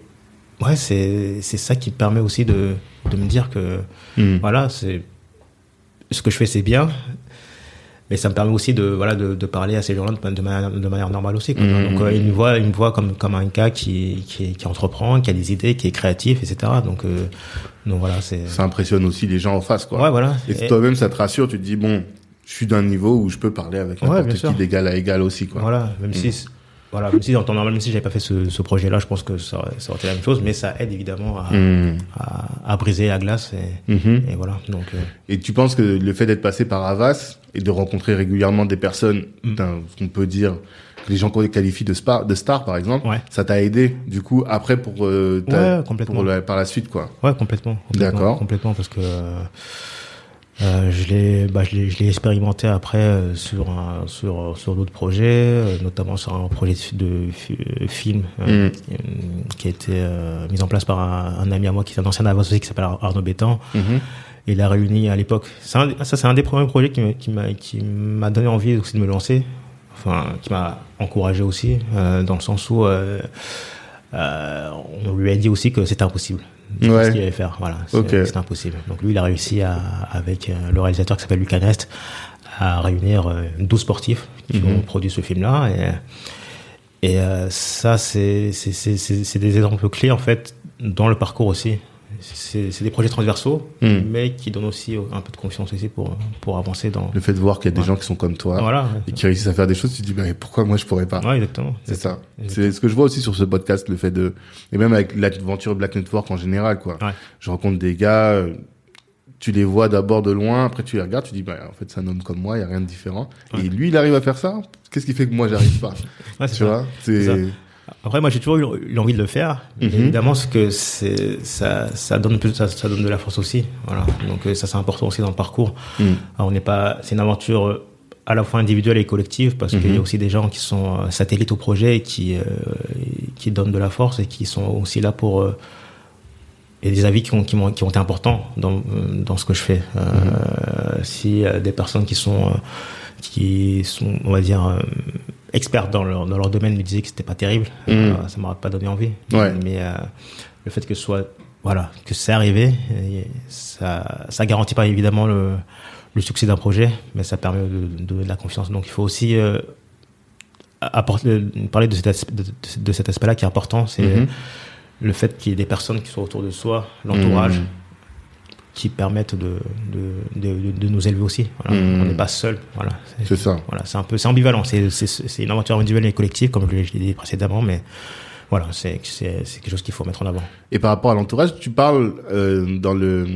ouais c'est c'est ça qui me permet aussi de de me dire que
Mhm.
voilà c'est ce que je fais c'est bien mais ça me permet aussi de voilà de, de parler à ces gens-là de, de manière, de manière normale aussi quoi.
Mhm.
donc euh, ils me voient ils me voient comme comme un gars qui qui, qui entreprend qui a des idées qui est créatif etc donc euh, donc voilà c'est
Ça impressionne aussi les gens en face quoi.
ouais voilà
Et
Et-
toi-même, ça te rassure, tu te dis, bon, je suis d'un niveau où je peux parler avec
Ouais,
n'importe
bien
qui d'égal à égal aussi, quoi.
Voilà, même
Mm.
si voilà, même si en temps normal, même si j'avais pas fait ce, ce projet-là, je pense que ça, aurait- ça aurait été la même chose, mais ça aide évidemment à,
Hmm.
à, à briser la glace et,
Mhm.
et voilà. Donc, euh,
Et tu penses que le fait d'être passé par Havas et de rencontrer régulièrement des personnes,
Mm.
ce qu'on peut dire, que les gens qu'on qualifient de, star, de stars par exemple,
Ouais.
ça t'a aidé du coup après pour, euh, ta-
Ouais, complètement.
pour la- par la suite quoi.
Ouais, complètement. complètement
D'accord.
Complètement, parce que euh, euh, je l'ai, bah, je l'ai, expérimenté après euh, sur un, sur sur d'autres projets, euh, notamment sur un projet de, de fi- film
Mm.
qui, a été euh, mis en place par un, un ami à moi qui est un ancien avocat qui s'appelle Ar- Arnaud Bétan. Et il a réuni à l'époque. Ça, c'est un des premiers projets qui m'a, qui m'a, qui m'a donné envie aussi de me lancer. Enfin, qui m'a encouragé aussi, euh, dans le sens où euh, euh, on lui a dit aussi que c'était impossible. Ce qu'il allait faire, voilà. C'est, impossible. Donc lui, il a réussi à, avec euh, le réalisateur qui s'appelle Lucas Nest, à réunir euh, 12 sportifs qui
Mhm.
ont produit ce film-là. Et, et euh, ça, c'est des exemples clés, en fait, dans le parcours aussi. C'est, des projets transversaux,
Mm.
mais qui donnent aussi un peu de confiance aussi pour, pour avancer dans.
Le fait de voir qu'il y a des
Ouais.
gens qui sont comme toi
Voilà.
et qui réussissent à faire des choses, tu te dis bah, pourquoi moi je pourrais pas.
Ouais, exactement.
C'est ça. C'est ce que je vois aussi sur ce podcast, le fait de et même avec l'aventure Black Network en général quoi.
Ouais.
Je rencontre des gars, euh, tu les vois d'abord de loin, après tu les regardes, tu dis bah en fait c'est un homme comme moi, il y a rien de différent. Et lui il arrive à faire ça? Qu'est-ce qui fait que moi j'arrive pas? Tu vois?
C'est Après, moi, j'ai toujours eu l'envie de le faire.
Mhm.
Évidemment, ce que c'est, ça, ça donne plus, ça, ça donne de la force aussi. Voilà. Donc, euh, ça, c'est important aussi dans le parcours.
Mm.
Alors, on n'est pas, c'est une aventure euh, à la fois individuelle et collective parce qu'il y
Mhm.
a aussi des gens qui sont euh, satellites au projet et qui, euh, qui donnent de la force et qui sont aussi là pour, euh, et des avis qui ont, qui, m'ont- qui ont été importants dans, dans ce que je fais. Euh, Si des personnes qui sont, qui sont, on va dire, euh, expertes dans leur, dans leur domaine me disaient que c'était pas terrible,
Mm.
euh, ça m'aurait pas donné envie.
Ouais.
Mais euh, le fait que ce soit, voilà, que c'est arrivé, ça, ça garantit pas évidemment le, le succès d'un projet, mais ça permet de, de donner de la confiance. Donc il faut aussi euh, apporter, parler de cet, aspe- de, de cet aspect-là qui est important, c'est
Mhm.
le fait qu'il y ait des personnes qui sont autour de soi, l'entourage,
Mhm.
Qui permettent de, de, de, de- nous élever aussi. Voilà.
Mhm.
On n'est pas seul. Voilà. C'est-
ça.
Voilà, c'est un peu, c'est ambivalent. C'est, c'est, c'est une aventure individuelle et collective, comme je l'ai dit précédemment, mais voilà, c'est, c'est, c'est quelque chose qu'il faut mettre en avant.
Et par rapport à l'entourage, tu parles euh, dans le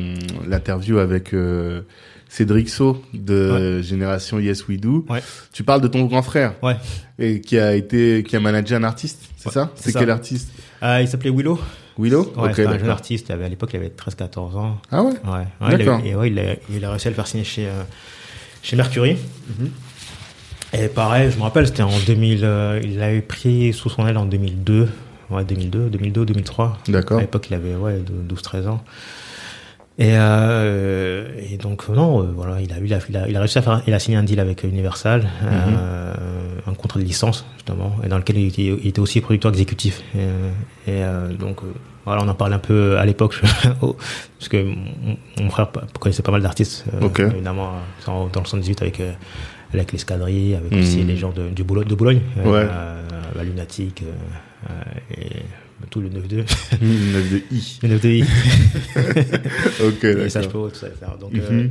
l'interview avec euh, Cédric So de Génération Yes We Do.
Ouais.
Tu parles de ton grand frère
Ouais.
et qui a été qui a managé un artiste, c'est ça?
c'est
quel artiste?
Euh, il s'appelait Willow.
Willow
Ouais,
Ok,
c'était un jeune artiste. Il à l'époque, il avait 13-14 ans.
Ah ouais
Ouais. il
D'accord.
et ouais, il a, il a réussi à le faire signer chez, euh, chez Mercury.
Mhm.
Et pareil, je me rappelle, c'était en 2000, euh, il l'avait pris sous son aile en 2002. Ouais, 2002, 2002, 2003.
D'accord.
À l'époque, il avait ouais, 12-13 ans. Et, euh, et donc non, euh, voilà, il a, il a, il a, il réussi à faire, il a signé un deal avec Universal, euh, un contrat de licence justement, et dans lequel il était, il était aussi producteur exécutif. Et, euh, et, euh, donc euh, voilà, on en parlait un peu à l'époque, au- parce que mon, frère connaissait pas mal d'artistes, euh, évidemment euh, dans dans le 78 avec euh, avec l'escadrille, avec aussi les gens de, du Boulogne, de Boulogne, euh,
Ouais.
euh, la Lunatique euh, euh, et tout le 9-2,
Une note de I.
le 9-2i.
Ok,
Et ça, je
d'accord.
peux tout ça faire. Donc,
Mhm.
euh,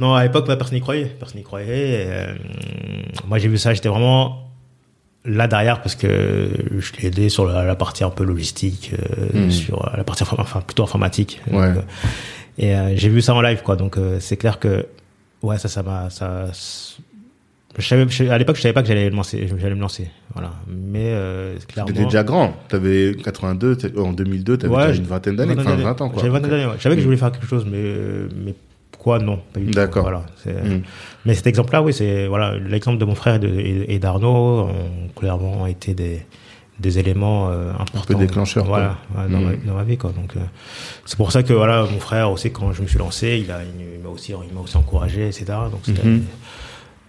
non, à l'époque, personne n'y croyait. Personne n'y croyait. Et, euh, moi, j'ai vu ça, j'étais vraiment là derrière parce que je l'ai aidé sur la, la partie un peu logistique, euh,
Mhm.
sur la partie enfin, plutôt informatique.
Ouais.
Donc, euh, et euh, j'ai vu ça en live, quoi. Donc, euh, c'est clair que, ouais, ça, ça m'a, ça, je savais, je- à l'époque, je savais pas que j'allais me lancer, j'allais me lancer. Voilà. Mais, euh, clairement.
T'étais déjà grand. T'avais 82, t'es- en 2002, t'avais
Ouais,
déjà
j'ai-
une vingtaine d'années, enfin 20 ans quoi.
J'avais une vingtaine
Ok.
d'années, ouais. Je savais que je
Mm.
voulais faire quelque chose, mais, euh, mais quoi, non.
D'accord.
Voilà. c'est-
Mm.
Mais cet exemple-là, oui, c'est voilà l'exemple de mon frère et d'Arnaud ont clairement été des, des éléments euh, importants.
déclencheurs,
Voilà,
quoi.
ouais, dans, ma, dans ma vie, quoi. Donc, euh, c'est pour ça que voilà, mon frère aussi, quand je me suis lancé, il a, il m'a aussi, il m'a aussi encouragé, etc. Donc, c'était,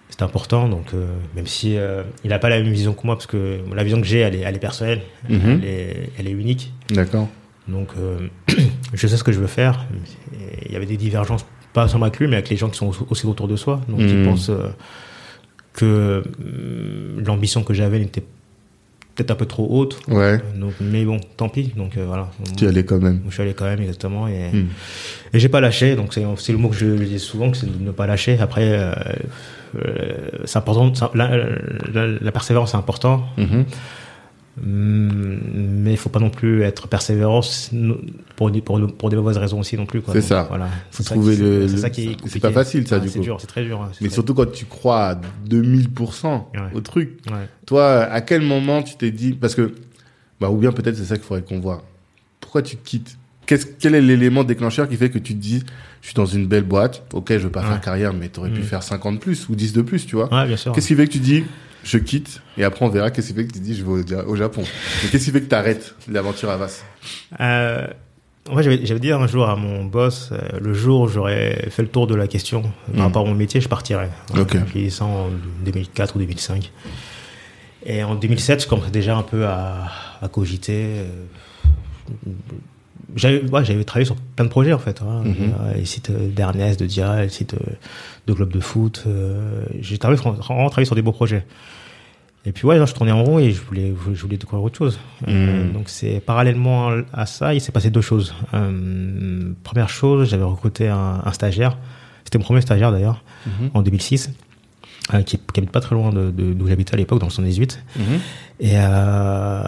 c'était important. Donc, euh, même si il n'a pas la même vision que moi, parce que la vision que j'ai, elle est, elle est personnelle,
Mhm.
elle, est, elle est unique.
D'accord.
Donc, je sais ce que je veux faire. Il y avait des divergences, pas seulement avec lui, mais avec les gens qui sont aussi autour de soi. Donc,
Mhm.
ils pensent euh, que euh, l'ambition que j'avais n'était peut-être un peu trop haute.
Ouais.
Donc, mais bon, tant pis. Donc, euh, voilà.
Tu y allais quand même.
Je suis allé quand même, exactement. Et,
Mm.
et j'ai pas lâché. Donc, c'est le mot que je, je dis souvent, que c'est de ne pas lâcher. Après, c'est important. ça- La, la- la persévérance, c'est important.
Mhm.
Mm, mais il faut pas non plus être persévérant pour, pour, pour des mauvaises raisons aussi non plus.
C'est ça.
Voilà.
C'est trouver le. C'est pas facile ça
ah,
du coup.
C'est dur, c'est très dur.
Mais surtout quand tu crois à 2000% au truc.
Ouais.
Toi, à quel moment tu t'es dit parce que bah ou bien peut-être c'est ça qu'il faudrait qu'on voit. Pourquoi tu quittes? Qu'est-ce, quel est l'élément déclencheur qui fait que tu te dis, je suis dans une belle boîte, ok, je veux pas faire carrière, mais tu aurais pu
Mm.
faire 50 plus ou 10 de plus, tu vois?
Ouais, bien sûr.
Qu'est-ce qui fait que tu dis, je quitte, et après on verra qu'est-ce qui fait que tu dis, je vais au, Japon. Mais qu'est-ce qui fait que tu arrêtes l'aventure à Vas
Euh, fait, j'avais, dit un jour à mon boss, euh, le jour où j'aurais fait le tour de la question
Mm.
par rapport à mon métier, je partirais.
Ok.
J'ai ça en 2004 ou 2005. Et en 2007, je commençais déjà un peu à, à cogiter. euh, J'avais, ouais, travaillé sur plein de projets en fait. Hein. Euh, Les sites d'Ernest, de Dia, les sites de, Globe de foot. euh, j'ai travaillé, vraiment travaillé sur des beaux projets. Et puis ouais, là, je tournais en rond et je voulais, je voulais découvrir autre chose. Euh,
Mhm.
donc c'est parallèlement à ça, il s'est passé deux choses. Euh, première chose, j'avais recruté un, un stagiaire. C'était mon premier stagiaire d'ailleurs, en 2006, euh, qui, qui habite pas très loin de, d'où j'habitais à l'époque, dans le 118. Et, euh,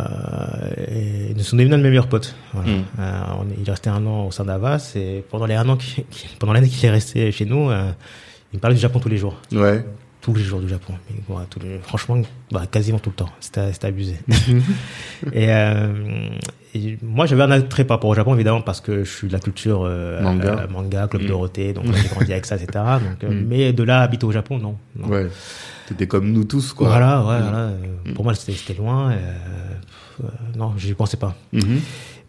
et nous sommes devenus un de mes meilleurs potes. Voilà.
Mhm.
Euh, on il est resté un an au sein d'Avas et pendant les un an, qui- qui- pendant l'année qu'il est resté chez nous, il me parlait du Japon tous les jours
Ouais.
Tous les jours du Japon. Mais, voilà, tous les- franchement, bah, quasiment tout le temps. C'était abusé. et, euh, et moi, j'avais un attrait par rapport au Japon, évidemment, parce que je suis de la culture euh,
Manga.
euh, manga Club
Mm.
Dorothée, donc j'ai grandi avec ça, etc. Donc,
Mm.
Mais de là, habiter au Japon, non. non.
Ouais. T'étais comme nous tous, quoi.
Voilà, ouais,
Mm.
voilà.
Mm.
Pour moi, c'était loin. euh, non, j'y pensais pas.
Mhm.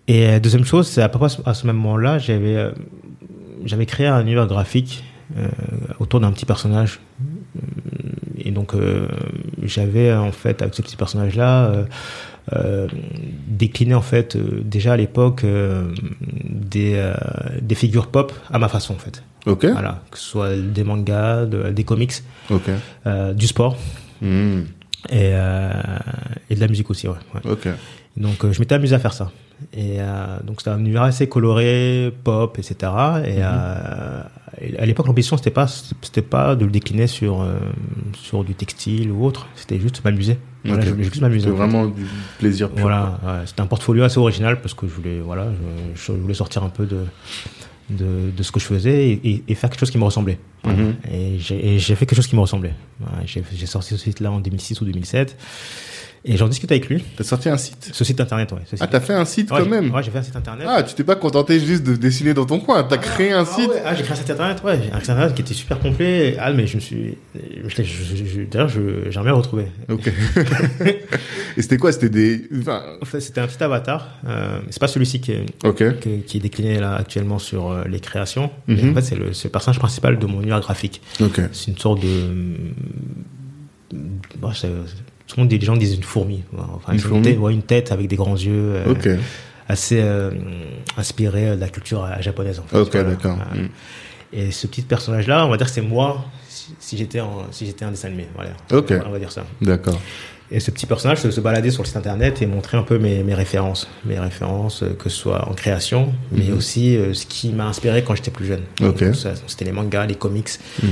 Et deuxième chose, c'est à peu près à ce même moment-là, j'avais j'avais créé un univers graphique autour d'un petit personnage. Et donc euh, j'avais en fait avec ce petit personnage-là euh, euh, décliné en fait euh, déjà à l'époque euh, des euh, des figures pop à ma façon en fait.
Ok.
Voilà, que ce soit des mangas, de- des comics, euh, du sport
Mhm.
et, euh, et de la musique aussi. Ouais. Donc euh, je m'étais amusé à faire ça. Et euh, donc c'était un univers assez coloré, pop, etc. Et, euh, et à l'époque l'ambition c'était pas c'était pas de le décliner sur euh, sur du textile ou autre. C'était juste m'amuser. Voilà,
Ok.
je voulais juste m'amuser. Fait.
vraiment du plaisir pur.
Voilà, ouais, c'était un portfolio assez original parce que je voulais voilà je, je voulais sortir un peu de de, de ce que je faisais et, faire quelque chose qui me ressemblait.
Mhm.
Et j'ai fait quelque chose qui me ressemblait. J'ai sorti ce site là en 2006 ou 2007 et j'en discute avec lui.
T'as sorti un site.
Ce site internet, ouais. ce
Ah,
site.
t'as fait un site
Ouais,
quand même.
Ouais, j'ai fait un site internet.
Ah, tu t'es pas contenté juste de dessiner dans ton coin. T'as créé un
Ah
site.
ouais, ah, j'ai créé un site internet, ouais, un site internet qui était super complet. Ah, mais je me suis, d'ailleurs, je, j'ai jamais retrouvé.
Ok. Et c'était quoi? C'était des. Enfin,
En fait, c'était un petit avatar. Euh, c'est pas celui-ci qui est, qui, qui est décliné là actuellement sur euh, les créations. Mais en fait, c'est le, le personnage principal de mon univers graphique.
Ok.
C'est une sorte de, bon, c'est- tout le monde, les gens disent une fourmi. Enfin,
Une fourmi
tête, ouais, une tête avec des grands yeux. euh, assez euh, inspiré de la culture euh, japonaise en fait.
Ok,
Voilà.
d'accord. Mm.
Et ce petit personnage-là, on va dire que c'est moi si, si j'étais si j'étais un dessin animé. Voilà.
Ok.
On va dire ça.
D'accord.
Et ce petit personnage se, se baladait sur le site internet et montrait un peu mes, mes références, mes références euh, que ce soit en création, mais
Mhm.
aussi euh, ce qui m'a inspiré quand j'étais plus jeune.
Ok.
Donc, ça, C'était les mangas, les comics
Mm.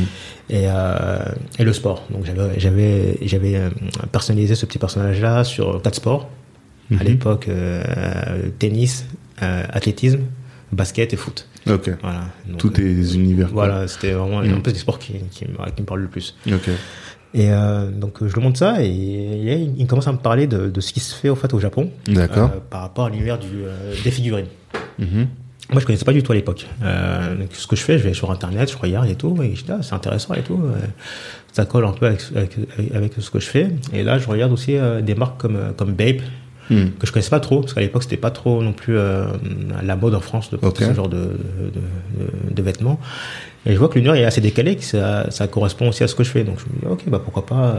et, euh, et le sport. Donc j'avais personnalisé ce petit personnage-là sur quatre sports à
Mhm.
l'époque euh, tennis, athlétisme, basket et foot.
Ok.
Voilà. Donc,
Tous tes univers.
Voilà, c'était vraiment un peu des sports qui, qui, me- qui me parlent le plus.
Ok.
Et euh, donc je lui montre ça et, et il, commence à me parler de, de ce qui se fait au fait au Japon euh, par rapport à l'univers du euh, des figurines.
Mhm.
Moi je connaissais pas du tout à l'époque. Donc, ce que je fais, je vais sur internet, je regarde et tout, et je dis ah, c'est intéressant et tout. ça colle un peu avec, avec, avec ce que je fais. Et là je regarde aussi des marques comme comme Bape
Mm.
que je connaissais pas trop parce qu'à l'époque c'était pas trop non plus la mode en France de porter ce genre de- de vêtements et je vois que l'univers est assez décalé que ça, ça correspond aussi à ce que je fais. Donc je me dis ok bah pourquoi pas euh,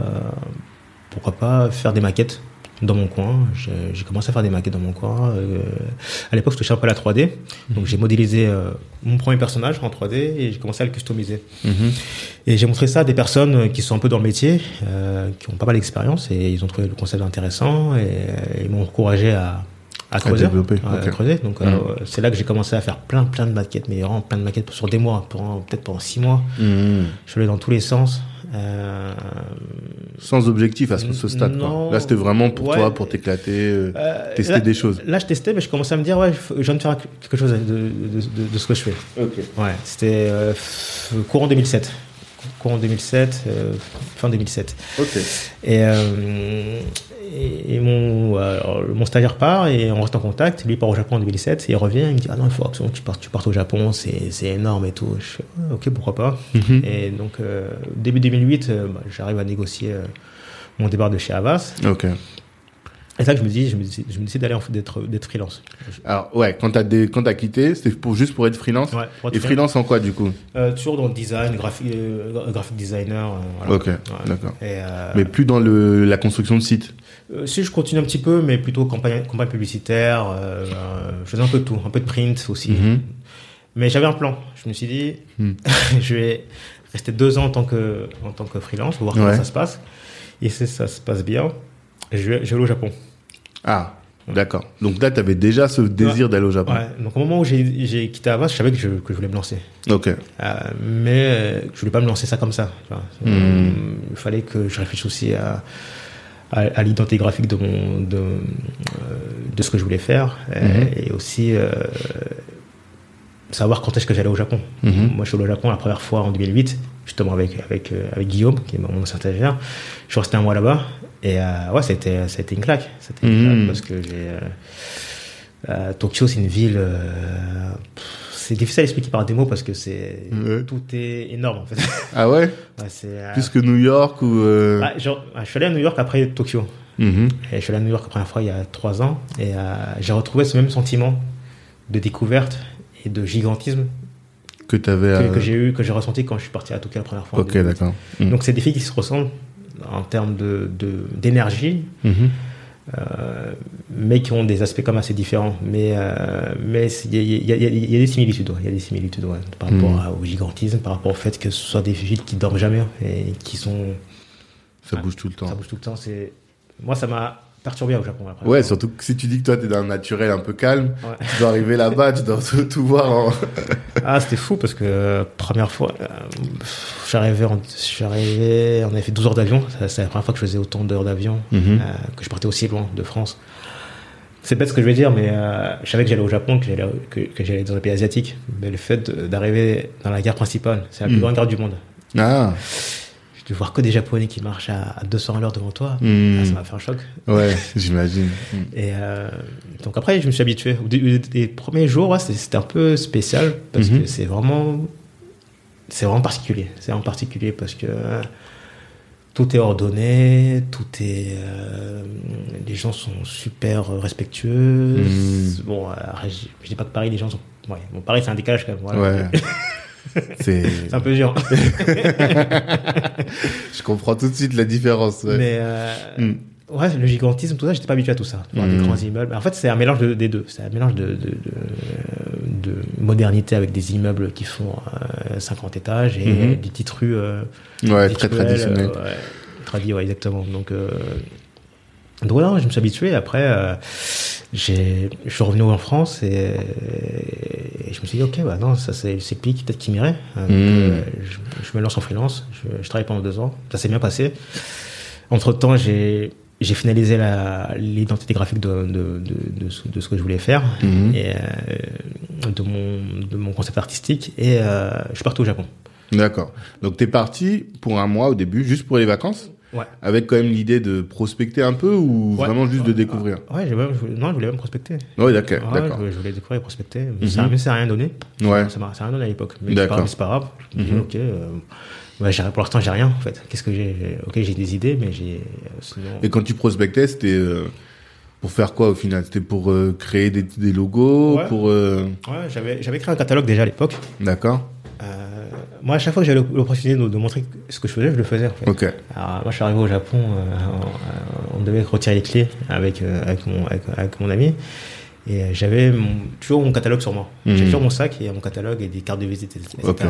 pourquoi pas faire des maquettes dans mon coin. J'ai commencé à faire des maquettes dans mon coin euh, à l'époque je touchais un peu à la 3D donc j'ai modélisé euh, mon premier personnage en 3D et j'ai commencé à le customiser.
Mhm.
et j'ai montré ça à des personnes euh, qui sont un peu dans le métier, euh, qui ont pas mal d'expérience et ils ont trouvé le concept intéressant et ils m'ont encouragé à, à creuser. à. Donc euh, c'est là que j'ai commencé à faire plein plein de maquettes, mais vraiment plein de maquettes sur des mois, peut-être pendant six mois.
Mhm.
Je suis allé dans tous les sens. Euh,
Sans objectif à ce, ce stade. Quoi. Là, c'était vraiment pour
Ouais.
toi, pour t'éclater, euh, tester
là-
des choses.
Là, je testais, mais je commençais à me dire, ouais, je viens de faire quelque chose de, de, de- de ce que je fais. Ouais, c'était courant 2007. Courant 2007, euh, fin 2007.
Ok.
Et, euh, et, et mon, euh, alors, mon stagiaire part et on reste en contact. Lui part au Japon en 2007 et il revient. Il me dit Ah non, il faut absolument que tu partes, tu partes au Japon, c'est énorme et tout. Je fais Ah, Ok, pourquoi pas.
Mhm.
Et donc, euh, début 2008, euh, bah, j'arrive à négocier euh, mon départ de chez Havas.
Ok.
Et ça que je me dis, je me dis, je me décide d'aller en- d'être d'être freelance.
Alors, ouais, quand t'as t'as quitté, c'était pour, juste pour être freelance.
Ouais, pour être
Et freelance en quoi, du coup?
Euh, toujours dans le design, graphique, euh, graphic designer. euh, voilà.
Ok,
Ouais.
d'accord. Mais plus dans le, la construction de site.
Euh, si je continue un petit peu, mais plutôt campagne, campagne publicitaire, euh, je faisais un peu de tout, un peu de print aussi.
Mhm.
Mais j'avais un plan. Je me suis dit,
Hmm.
je vais rester deux ans en tant que, en tant que freelance pour voir comment ça se passe. Et si ça se passe bien, je vais, je vais au Japon.
Ah, d'accord. Donc là, t'avais déjà ce désir d'aller au Japon.
Ouais. Donc au moment où j'ai quitté Avas, je savais que je, que je voulais me lancer.
Ok.
Euh, mais je voulais pas me lancer ça comme ça. tu. Euh, il fallait que je réfléchisse aussi à, à, à l'identité graphique de, mon, de, euh, de ce que je voulais faire euh,
Mhm.
et aussi euh, savoir quand est-ce que j'allais au Japon.
Mhm.
Moi, je suis allé au Japon la première fois en 2008, justement avec, avec, avec Guillaume, qui est mon ancien stagiaire. Je suis resté un mois là-bas et euh, ouais, c'était, ça a été une claque. C'était une
Mhm.
claque parce que j'ai. euh, euh, Tokyo, c'est une ville. euh, pff, c'est difficile à expliquer par des mots parce que c'est
Ouais.
tout est énorme en fait.
Ah ouais?
Ouais, euh,
Plus que New York ou, euh...
ah, genre, ah, je suis allé à New York après Tokyo.
Mhm.
Et je suis allé à New York la première fois il y a trois ans et euh, j'ai retrouvé ce même sentiment de découverte et de gigantisme
Que t'avais,
que,
euh,
que j'ai eu, que j'ai ressenti quand je suis parti à Tokyo la première fois.
Ok,
2008.
d'accord.
Donc c'est des filles qui se ressemblent en termes de, de- d'énergie,
Mhm.
Euh, mais qui ont des aspects comme assez différents. Mais euh, mais il y, a- des similitudes, ouais. il y a des similitudes ouais, par rapport
Mhm.
à- au gigantisme, par rapport au fait que ce soit des villes qui dorment jamais et qui sont
Ça bouge tout le temps.
ça bouge tout le temps. C'est moi ça m'a perturbé au Japon après.
Ouais, surtout que si tu dis que toi t'es d'un naturel un peu calme,
Ouais.
tu dois arriver là-bas, tu dois tout, tout voir en.
Ah, c'était fou parce que euh, première fois, euh, j'arrivais, on avait fait 12 heures d'avion. C'est la première fois que je faisais autant d'heures d'avion,
Mhm.
euh, que je partais aussi loin de France. C'est bête ce que je vais dire, mais euh, je savais que j'allais au Japon, que j'allais, que, que j'allais dans un pays asiatique. Mais le fait d'arriver dans la gare principale, c'est la plus
Mhm.
grande gare du monde.
Ah.
De voir que des Japonais qui marchent à, à 200 à l'heure devant toi,
Mhm.
ah, ça m'a fait un choc.
Ouais, j'imagine. Mhm.
Et euh, donc après, je me suis habitué. Début des premiers jours, ouais, c'était un peu spécial parce
Mhm.
que c'est vraiment, c'est vraiment particulier. C'est vraiment particulier parce que euh, tout est ordonné, tout est, euh, les gens sont super respectueux.
Mhm.
Bon, euh, je, je dis pas que Paris, les gens sont, ouais, bon, Paris c'est un décalage quand même. Voilà.
Ouais. C'est.
Un peu dur.
Je comprends tout de suite la différence. Ouais.
Mais euh,
Mm.
ouais, le gigantisme, tout ça, j'étais pas habitué à tout ça. Voir des
Mm.
grands immeubles. En fait, c'est un mélange de- des deux. C'est un mélange de, de, de, de modernité avec des immeubles qui font euh, 50 étages et
Mhm.
des petites rues. euh,
Ouais, très
rituelles,
traditionnel.
euh, ouais, tradi, ouais, exactement. Donc, euh, donc voilà, je me suis habitué. Après, euh, j'ai, je suis revenu en France et, et je me suis dit, ok, bah non, ça c'est, c'est le pays peut-être qui m'irait. Euh, donc,
Mm.
euh, je, je me lance en freelance. Je, je travaille pendant deux ans. Ça s'est bien passé. Entre temps, j'ai j'ai finalisé la- l'identité graphique de, de, de, de ce, de ce que je voulais faire
Mhm.
et euh, de, mon, de mon concept artistique et euh, je suis parti au Japon.
D'accord. Donc t'es parti pour un mois au début, juste pour les vacances,
Ouais.
avec quand même l'idée de prospecter un peu ou
Ouais.
vraiment juste de découvrir.
Ouais, j'ai même, je voulais- non, je voulais même prospecter.
Ouais, d'accord,
Ouais, je, je voulais découvrir et prospecter.
Mhm.
Mais ça, n'a rien donné.
Ouais.
Ça m'a ça a rien donné à l'époque. Mais c'est
D'accord.
pas c'est pas grave. Je me dis,
Mhm.
ok, euh, ouais, pour l'instant, j'ai rien en fait. Qu'est-ce que j'ai Ok, j'ai des idées, mais j'ai. euh, sinon.
Et quand tu prospectais, c'était euh, pour faire quoi au final? C'était pour euh, créer des, des logos,
Ouais.
pour euh,
Ouais, j'avais j'avais créé un catalogue déjà à l'époque.
d'accord.
Euh, moi, à chaque fois que j'avais l'opportunité de, de montrer ce que je faisais, je le faisais. En fait.
Ok.
Alors, moi, je suis arrivé au Japon, euh, on, on devait retirer les clés avec, euh, avec, mon, avec, avec mon ami. Et euh, j'avais toujours mon catalogue sur moi.
Mhm.
J'ai toujours mon sac et mon catalogue et des cartes de visite, etc.
Ok.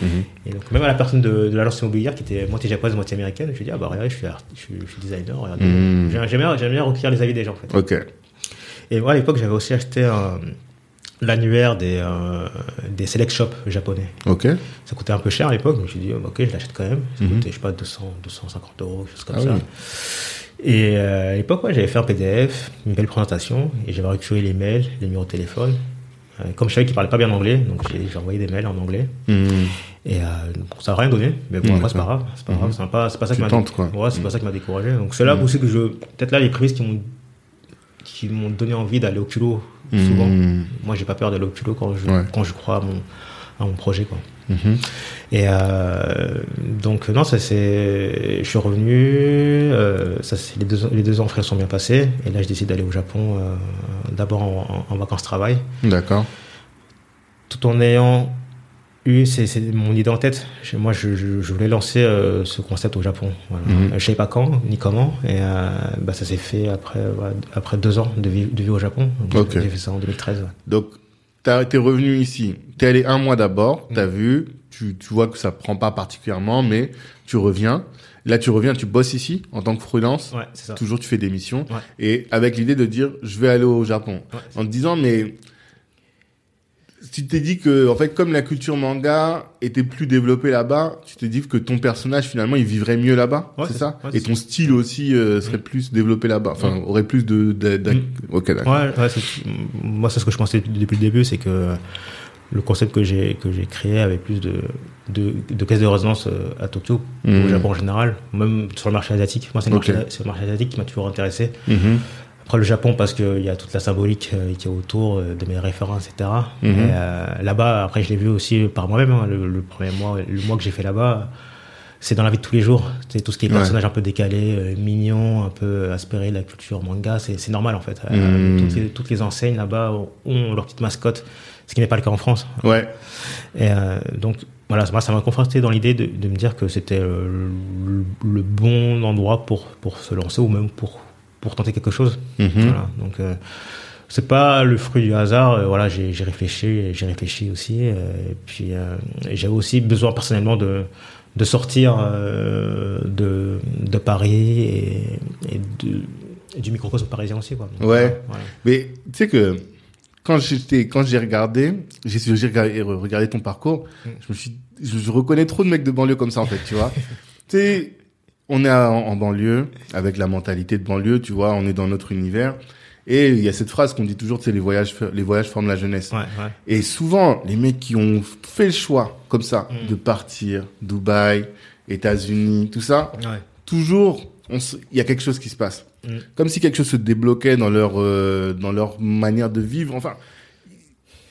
Mhm.
Et donc, même à la personne de, de l'agence immobilière qui était moitié japonaise, moitié américaine, je lui ai dit, ah bah regardez, je suis, je suis, je suis designer, regardez.
Mhm.
J'aime bien, j'aime bien recueillir les avis des gens, en fait.
Ok.
Et moi, à l'époque, j'avais aussi acheté un, l'annuaire des, euh, des select shops japonais.
Ok.
Ça coûtait un peu cher à l'époque, mais je me suis dit, oh, ok, je l'achète quand même. Ça
Mhm.
coûtait, je sais pas, 200, 250 euros, quelque chose comme
Ah
ça.
oui.
Et euh, à l'époque, ouais, j'avais fait un PDF, une belle présentation, et j'avais récupéré les mails, les numéros de téléphone. Euh, comme je savais qu'ils parlaient pas bien anglais, donc j'ai envoyé des mails en anglais.
Mhm.
Et euh, ça n'a rien donné, mais bon,
Ouais,
après, c'est pas grave. C'est pas grave, c'est pas, c'est pas ça qui m'a. Ouais, c'est pas ça qui m'a découragé. Donc, c'est là
Mhm.
aussi que je. Peut-être là, les prémices qui m'ont qui m'ont donné envie d'aller au culot souvent.
Mhm.
Moi, j'ai pas peur d'aller au culot quand je,
Ouais.
quand je crois à mon, à mon projet, quoi.
Mhm.
Et euh, donc non, ça c'est, je suis revenu. euh, ça c'est les deux les deux ans frères sont bien passés. Et là, je décide d'aller au Japon euh, d'abord en, en, en vacances travail,
D'accord.
tout en ayant eu c'est, mon idée en tête. Moi, je, je, je voulais lancer euh, ce concept au Japon. Voilà.
Mhm.
Je savais pas quand ni comment. Et euh, bah, ça s'est fait après ouais, après deux ans de vie, de vie au Japon. Donc,
Ok.
J'ai fait ça en 2013. ouais.
Donc, t'as- t'es revenu ici. T'es allé un mois d'abord. T'as vu. Tu, tu vois que ça prend pas particulièrement, mais tu reviens. Là, tu reviens, tu bosses ici en tant que freelance.
Ouais, ça.
Toujours, tu fais des missions. Et avec l'idée de dire, je vais aller au Japon. En te disant, mais tu t'es dit que, en fait, comme la culture manga était plus développée là-bas, tu t'es dit que ton personnage, finalement, il vivrait mieux là-bas.
Ouais,
c'est ça?
Ouais,
Et ton style aussi euh, serait plus développé là-bas. Enfin,
Mm.
aurait plus de, de, de-
Mm.
ok, d'accord.
Ouais, moi c'est ce que je pensais depuis le début, c'est que le concept que j'ai que j'ai créé avait plus de de, de caisses de résonance euh, à Tokyo, au Japon en général, même sur le marché asiatique. Moi c'est le, marché- c'est le marché asiatique qui m'a toujours intéressé. Après le Japon parce qu'il y a toute la symbolique euh, qui est autour euh, de mes références, etc.
Mhm.
Et, euh, là-bas, après je l'ai vu aussi par moi-même. hein, le, le premier mois, le mois que j'ai fait là-bas. C'est dans la vie de tous les jours. C'est tout ce qui est
Ouais.
personnage un peu décalé, euh, mignon, un peu aspiré de la culture manga. C'est c'est normal en fait. Euh,
Mhm.
toutes, les, toutes les enseignes là-bas ont leur petite mascotte, ce qui n'est pas le cas en France.
Ouais.
Et euh, donc voilà, moi ça m'a conforté dans l'idée de, de me dire que c'était le, le bon endroit pour, pour se lancer ou même pour, pour tenter quelque chose.
Mhm.
Voilà, donc euh, c'est pas le fruit du hasard. euh, voilà, j'ai réfléchi, j'ai réfléchi aussi. euh, et puis euh, j'avais aussi besoin personnellement de de sortir euh, de de Paris et, et, de, du microcosme parisien aussi quoi. Donc,
Ouais.
voilà.
Mais tu sais que quand j'étais, quand j'ai regardé, j'ai j'ai regardé, regardé ton parcours,
Mm.
je me suis, je, je reconnais trop de mecs de banlieue comme ça en fait, tu vois. tu sais, on est en, en banlieue avec la mentalité de banlieue, tu vois, on est dans notre univers. Et il y a cette phrase qu'on dit toujours, tu sais, les voyages, les voyages forment la jeunesse.
Ouais, ouais.
Et souvent, les mecs qui ont fait le choix, comme ça,
Mm.
de partir, Dubaï, États-Unis, tout ça,
Ouais.
toujours, il y a quelque chose qui se passe.
Mm.
Comme si quelque chose se débloquait dans leur, euh, dans leur manière de vivre. Enfin,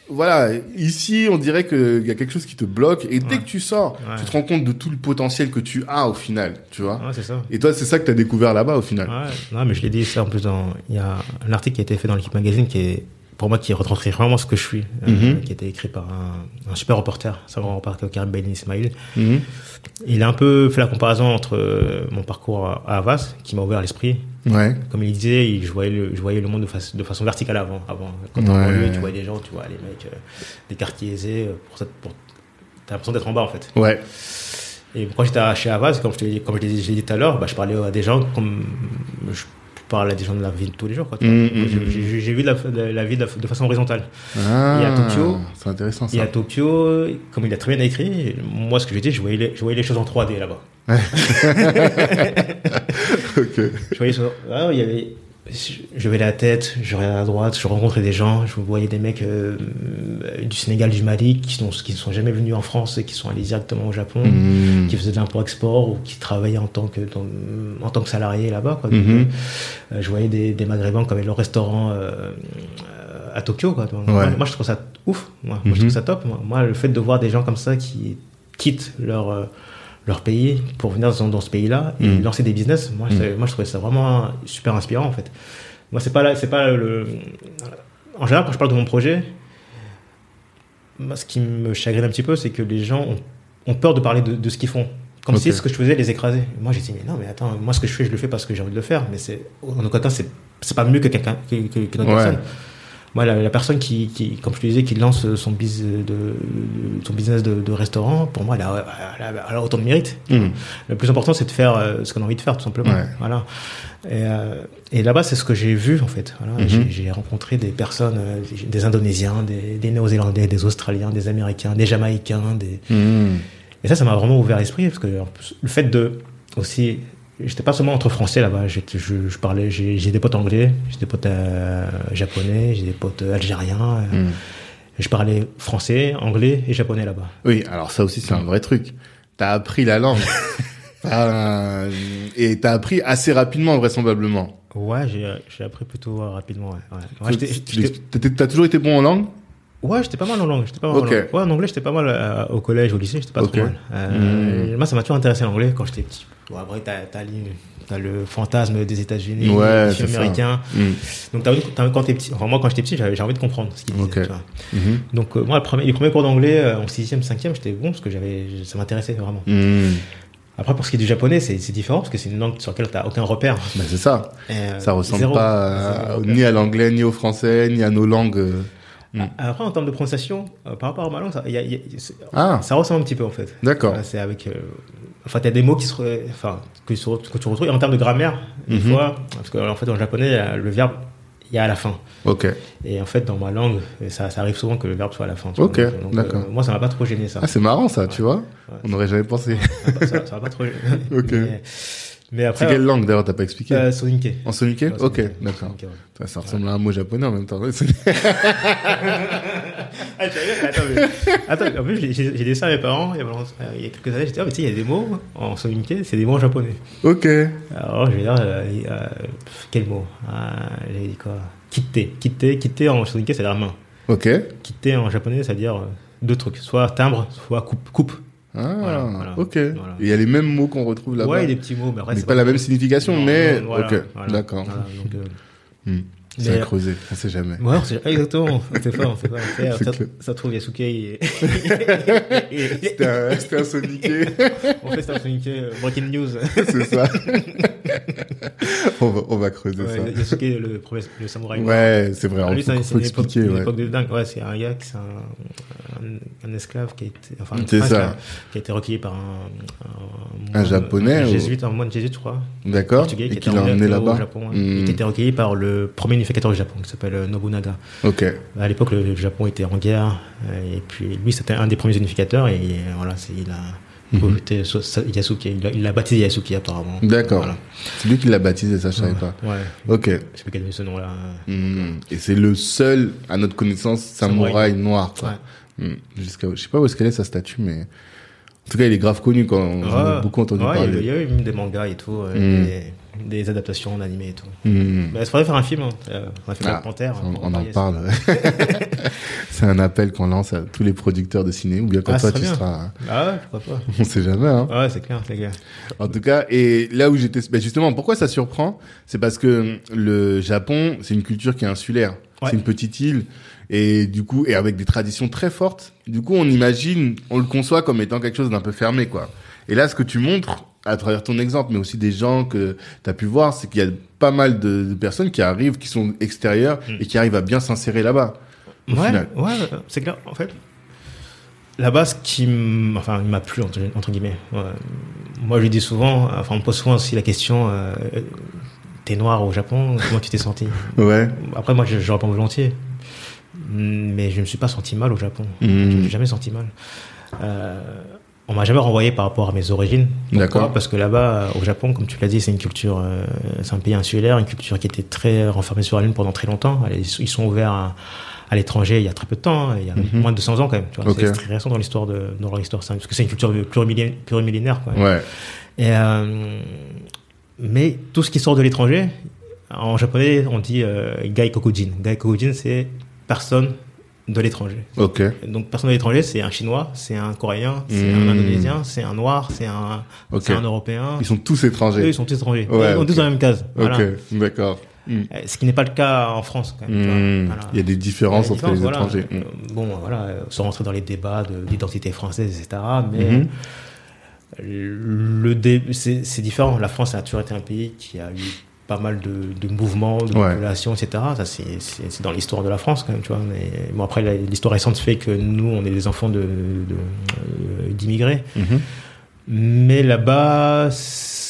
voilà, ici, on dirait qu'il y a quelque chose qui te bloque. Et dès
Ouais.
que tu sors,
Ouais.
tu te rends compte de tout le potentiel que tu as au final, tu vois.
Ouais, c'est ça.
Et toi, c'est ça que tu as découvert là-bas au final.
Ouais, non, mais je l'ai dit ça en plus dans, il y a un article qui a été fait dans l'équipe magazine qui est, pour moi, qui retranscrit vraiment ce que je suis, euh,
Mhm.
qui a été écrit par un, un super reporter, un grand reporter Karim Ben Ismail.
Mhm.
Il a un peu fait la comparaison entre euh, mon parcours à Havas, qui m'a ouvert l'esprit.
Ouais.
Comme il disait, je voyais le, je voyais le monde de, façon verticale avant. avant. Quand
Ouais.
on banlieue, tu vois des gens, tu vois les mecs, euh, des quartiers aisés, euh, pour ça, pour, t'as l'impression d'être en bas, en fait.
Ouais.
Et quand j'étais chez Havas, comme je l'ai dit tout à l'heure, bah, je parlais à des gens comme je parle à des gens de la vie de tous les jours. quoi, tu vois.
Mm, mm,
J'ai- vu la, la- la vie de, façon horizontale.
Ah,
Et à Tokyo,
C'est intéressant ça.
Et à Tokyo, comme il a très bien écrit, moi ce que j'ai dit, je voyais les, je voyais les choses en 3D là-bas.
ok.
Je voyais ça- ah, il y avait, je vais la tête, je regardais à droite, je rencontrais des gens, je voyais des mecs euh, du Sénégal, du Mali, qui sont, qui ne sont jamais venus en France et qui sont allés directement au Japon.
Mhm.
qui faisaient de l'import-export ou qui travaillaient en tant que, dans- en tant que salariés là-bas. Quoi. Donc,
Mhm.
euh, je voyais des, des Maghrébins qui avaient leur restaurant euh, euh, à Tokyo. Quoi. Donc,
Ouais.
moi, moi, je trouve ça ouf. Moi, Moi, je trouve ça top. Moi. Moi, le fait de voir des gens comme ça qui quittent leur, euh, leur pays pour venir dans, dans ce pays-là et
Mhm.
lancer des business, moi, c'est- moi, je trouvais ça vraiment super inspirant en fait. Moi, c'est pas, là- c'est pas le. En général, quand je parle de mon projet, moi, ce qui me chagrine un petit peu, c'est que les gens ont, ont peur de parler de, de ce qu'ils font. Comme si ce que je faisais les écraser. Moi, j'ai dit, mais non, mais attends, moi, ce que je fais, je le fais parce que j'ai envie de le faire. Mais c'est, en aucun cas, c'est, pas mieux que quelqu'un, que, que, que
Ouais.
personne. Moi, la, la personne qui, qui, comme je te disais, qui lance son, biz de, son business de, de restaurant, pour moi, elle a, elle a- elle a autant de mérite.
Mhm.
Le plus important, c'est de faire euh, ce qu'on a envie de faire, tout simplement.
Ouais.
Voilà. Et, euh, et là-bas, c'est ce que j'ai vu, en fait. Voilà.
Mhm.
J'ai- rencontré des personnes, euh, des Indonésiens, des, des Néo-Zélandais, des Australiens, des Américains, des Jamaïcains. Des...
Mhm.
Et ça, ça m'a vraiment ouvert l'esprit, parce que en plus, le fait de aussi, j'étais pas seulement entre Français là-bas. Je, je parlais, j'ai des potes anglais, j'ai des potes euh, japonais, j'ai des potes euh, algériens. euh,
Mhm.
Je parlais français, anglais et japonais là-bas.
Oui, alors ça aussi c'est un vrai truc. T'as appris la langue. T'as- et t'as appris assez rapidement vraisemblablement.
Ouais, j'ai j'ai appris plutôt euh, rapidement. Ouais,
T'as toujours été bon en langue?
Ouais, j'étais pas mal en langue. J'étais pas mal
Ok.
en langue. Ouais, en anglais, j'étais pas mal euh, au collège, au lycée, j'étais pas trop mal. Euh, Moi, ça m'a toujours intéressé l'anglais quand j'étais petit. Bon, après, t'as t'as t'as le fantasme des États-Unis,
Ouais,
des films américains.
Mhm.
Donc, t'as quand t'es petit, enfin, moi, quand j'étais petit, j'avais j'ai envie de comprendre ce qu'ils disaient. Tu.
Mhm.
Donc, euh, moi, le premier, les premiers cours d'anglais en 6e, 5e, j'étais bon parce que j'avais, ça m'intéressait vraiment. Après, pour ce qui est du japonais, c'est c'est différent parce que c'est une langue sur laquelle t'as aucun repère.
Bah, c'est ça.
Euh,
Ça ressemble
zéro.
pas à-
Zéro repère.
ni à l'anglais, ni au français, ni à nos langues. Euh. Mm.
Après, en termes de prononciation, euh, par rapport à ma langue, ça, il y a- il y a- c'est-
Ah,
ça ressemble un petit peu en fait.
d'accord.
C'est avec. euh, enfin, t'as des mots qui se, enfin, que, tu re- que tu retrouves. Et en termes de grammaire, des
Mhm.
fois, parce qu'en fait, en japonais, euh, le verbe, il y a à la fin.
Ok.
Et en fait, dans ma langue, ça, ça arrive souvent que le verbe soit à la fin. tu.
Ok,
donc,
d'accord.
moi, ça m'a pas trop gêné ça.
Ah, c'est marrant ça, tu vois.
Ouais.
On n'aurait jamais pensé.
ça, m'a pas trop gêné.
Ok.
Mais, mais
C'est
après.
quelle langue d'ailleurs T'as pas expliqué
euh, Soninke.
En
Ouais,
Ok,
Soninke.
d'accord.
Soninke, ouais.
Ça, ressemble à un mot japonais en même temps.
Ah, Attends, mais- attends, en plus, j'ai dit ça à mes parents il y a, euh, il y a quelques années. J'ai dit, ah, mais tu sais, il y a des mots en soninke, c'est des mots en japonais.
ok.
Alors, je vais dire, euh, euh, quel mot? Ah, J'ai dit quoi? Kitte. Kitte, kitte en soninke, c'est la main.
Ok.
Kitte en japonais, ça veut dire euh, deux trucs soit timbre, soit coupe. coupe.
Ah,
Voilà, voilà.
ok.
Voilà.
Il y a les mêmes mots qu'on retrouve là-bas.
Ouais, des petits mots, mais après,
mais
c'est
pas la même signification,
Non,
mais
non,
ok, d'accord.
donc, euh,
Hmm. C'est à
Mais-
creuser, on sait jamais.
Ouais, on sait- exactement, on sait pas, on sait pas. Ça,
C'est
ça, ça trouve Yasuke et...
C'était un, un soniqué,
on fait ça Sonic euh, Breaking News.
c'est ça. on, va, on va creuser
Ouais, Yasuke, le, premier- le samouraï.
ça. Ouais, c'est vrai,
Ah,
il
lui, c'est c'est une époque,
expliquer.
une
Ouais.
époque de dingue. Ouais, c'est un gars qui c'est un, un, un esclave qui a été, enfin,
C'est ça.
esclave, qui a été recueilli par un,
Un japonais
un
ou-
jésuite, un moine jésuite, je crois,
D'accord Et
qui
l'a
emmené
emmené
au
là-bas
Japon,
Hmm.
et qui était recueilli par le premier unificateur du Japon, qui s'appelle euh, Nobunaga.
Ok,
À l'époque, le, Japon était en guerre, euh, et puis lui, c'était un des premiers unificateurs, et euh, voilà, il a
Mhm.
sa- Yasuke, il l'a- baptisé Yasuke apparemment.
d'accord.
Voilà.
C'est lui qui l'a baptisé, ça je savais
Ouais.
pas.
Ouais.
Ok.
Je sais pas quel est ce nom-là.
Hmm. Et c'est le seul, à notre connaissance, samouraï, noir. quoi.
Ouais.
Hmm. Jusqu'à, je sais pas où est-ce qu'elle est sa statue, mais en tout cas, il est grave connu quand on
Ouais.
beaucoup entendu
a-
parler.
Il y a eu même des mangas et tout,
Mm.
Des, adaptations en animé et tout.
Hmm.
Mais il faudrait faire un film. Hein. Euh, On a fait
Ah,
Panther.
On, en parle. c'est un appel qu'on lance à tous les producteurs de ciné, ou bien quand
Ah,
toi tu
bien.
seras.
Ah ouais, pourquoi pas.
On sait jamais, hein.
Ouais, c'est clair, c'est clair.
En tout cas, et là où j'étais, ben justement, pourquoi ça surprend, c'est parce que le Japon, c'est une culture qui est insulaire.
Ouais.
C'est une petite île, et du coup, et avec des traditions très fortes. Du coup, on imagine, on le conçoit comme étant quelque chose d'un peu fermé, quoi. Et là, ce que tu montres, à travers ton exemple, mais aussi des gens que tu as pu voir, c'est qu'il y a pas mal de, de personnes qui arrivent, qui sont extérieures,
Mm.
et qui arrivent à bien s'insérer là-bas.
Ouais, ouais, c'est clair. En fait, là-bas, ce qui enfin, m'a plu, entre, entre guillemets. Ouais. Moi, je lui dis souvent, enfin, on me pose souvent aussi la question euh, T'es noir au Japon, comment tu t'es senti
Ouais.
Après, moi, je, je réponds volontiers. Mm, Mais je me suis pas senti mal au Japon. Je me
Mhm.
suis jamais senti mal. Euh, on m'a jamais renvoyé par rapport à mes origines.
D'accord.
Parce que là-bas, au Japon, comme tu l'as dit, c'est une culture, euh, c'est un pays insulaire, une culture qui était très renfermée sur elle-même pendant très longtemps. Ils sont ouverts à, à l'étranger il y a très peu de temps, hein, il y a
Mhm.
moins de 200 ans quand même. C'est très récent dans l'histoire de dans leur histoire, parce que c'est une culture plurimillénaire. plurimillénaire quoi.
Ouais.
Et, euh, mais tout ce qui sort de l'étranger, en japonais, on dit euh, gaikokujin. Gaikokujin, c'est personne de l'étranger.
Ok.
Donc personne de l'étranger, c'est un chinois, c'est un coréen, c'est
Hmm.
un indonésien, c'est un noir, c'est un,
Ok.
c'est un européen.
Ils sont tous étrangers.
Eux, ils sont tous étrangers.
Ouais,
ils sont tous dans la même case. Voilà.
Ok, d'accord. Hmm.
Euh, Ce qui n'est pas le cas en France, quand même.
Hmm.
Voilà.
Il y a des différences
a des
entre les étrangers.
voilà.
Hmm.
Euh, Bon, voilà, euh, sans rentrer dans les débats de l'identité française, etc. Mais le dé- c'est différent. La France a toujours été un pays qui a eu pas mal de, de mouvements, de
Ouais.
populations, etc. Ça, c'est, dans l'histoire de la France, quand même, tu vois. Mais bon, après, l'histoire récente fait que nous, on est des enfants de, de- euh, d'immigrés.
Mhm.
Mais là-bas,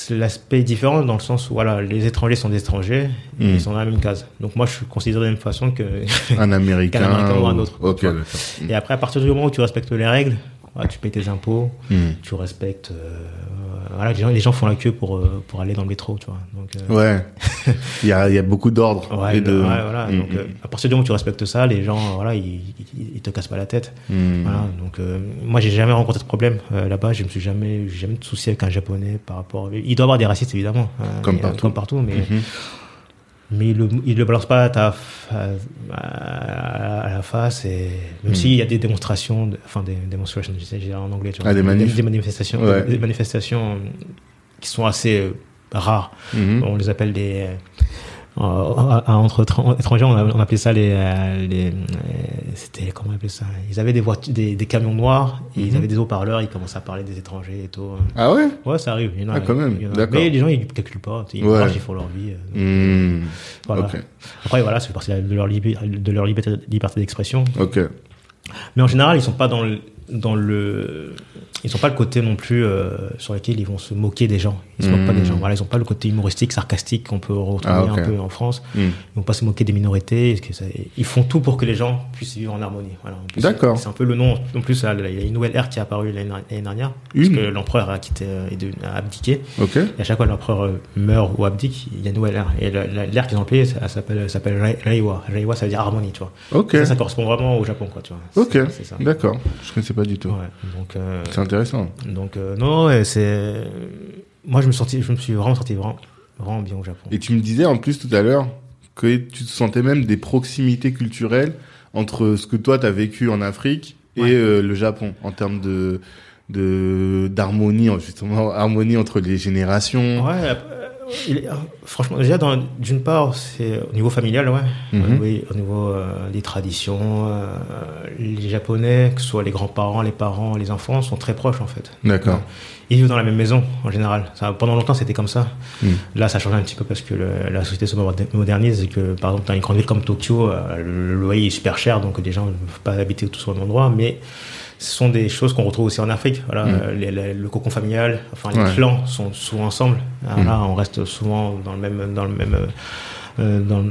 l'aspect est différent dans le sens où, voilà, les étrangers sont des étrangers, et
Mhm.
ils sont dans la même case. Donc moi, je suis considéré de la même façon que.
Un américain.
Qu'un Américain ou un autre.
Ok,
Tu vois.
d'accord.
et après, à partir du moment où tu respectes les règles, voilà, tu payes tes impôts,
Mhm.
tu respectes. euh, voilà, les gens, les gens font la queue pour, euh, pour aller dans le métro, tu vois. Donc, euh,
Ouais. il, y a, il y a beaucoup d'ordre.
Ouais,
et de...
ouais, voilà.
Mhm.
Donc, euh, à partir du moment où tu respectes ça, les gens, voilà, ils, ils, ils te cassent pas la tête.
Mhm.
Voilà. Donc, euh, moi, j'ai jamais rencontré de problème euh, là-bas. Je me suis jamais, jamais de souci avec un japonais par rapport. Il doit y avoir des racistes évidemment, hein,
Comme partout.
comme partout, mais
Mhm.
Mais il le, il le balance pas à ta, à, à- la face. Et même
Mhm.
s'il y a des démonstrations, de- enfin des dirais en anglais, tu vois,
Ah, des manifs.
des manifestations,
Ouais.
des manifestations euh, qui sont assez euh, rares.
Mhm.
On les appelle des. Euh, euh, entre étran- étrangers, on, appelait ça les. euh, les euh, C'était. Comment on appelait ça? Ils avaient des, voitures, des, des camions noirs, et ils
Mhm.
avaient des haut-parleurs, ils commençaient à parler des étrangers et tout.
Ah ouais?
Ouais, ça arrive. Il y en a,
Ah, quand même, d'accord.
Mais les gens, ils ne calculent pas. Ils
Ouais.
marchent, ils font leur vie. euh,
Mhm.
voilà.
Ok.
Après, voilà, c'est partie de leur, de leur liberté, liberté d'expression.
Ok.
Mais en général, ils sont pas dans le, dans le, ils sont pas le côté non plus euh, sur lequel ils vont se moquer des gens. Ils se moquent pas des gens. Voilà, ils ont pas le côté humoristique, sarcastique qu'on peut retrouver
Ah,
un peu en France.
Mhm.
Ils vont pas se moquer des minorités. parce que ça- ils font tout pour que les gens puissent vivre en harmonie. Voilà.
D'accord.
C'est un peu le nom. En plus, il y a une nouvelle ère qui est apparue l'année dernière. Parce
Une
que l'empereur a quitté, euh, a abdiqué.
Ok.
Et à chaque fois que l'empereur euh, meurt ou abdique, il y a une nouvelle ère. Et l'ère qu'ils ont appelée, s'appelle, elle s'appelle Rei- Reiwa. Reiwa, ça veut dire harmonie, tu vois.
Ok.
Ça, ça correspond vraiment au Japon, quoi, tu vois.
Ok.
C'est- C'est ça.
D'accord. Je connaissais pas du tout.
Donc, euh,
C'est intéressant.
donc euh, non, ouais, c'est. Moi, je me, sorti, je me suis vraiment senti vraiment, vraiment bien au Japon.
Et tu me disais en plus tout à l'heure que tu te sentais même des proximités culturelles entre ce que toi t'as vécu en Afrique et
Ouais.
euh, le Japon en termes de de d'harmonie justement harmonie entre les générations.
Ouais, il euh, franchement, déjà, d'une part, c'est au niveau familial, ouais.
Mhm.
Au niveau, au niveau, euh, des traditions, euh, les Japonais, que ce soit les grands-parents, les parents, les enfants, sont très proches, en fait.
D'accord.
Ils vivent dans la même maison, en général. Ça, pendant longtemps, c'était comme ça.
Mhm.
Là, ça change un petit peu parce que le- la société se moder- modernise et que, par exemple, dans une grande ville comme Tokyo, euh, le loyer est super cher, donc les gens ne peuvent pas habiter tous au même endroit, mais ce sont des choses qu'on retrouve aussi en Afrique. Voilà,
Mhm.
euh, les- les- le cocon familial, enfin les
Ouais.
clans sont souvent ensemble. Alors
Mhm.
Là, on reste souvent dans le même, dans le même, euh, euh, dans,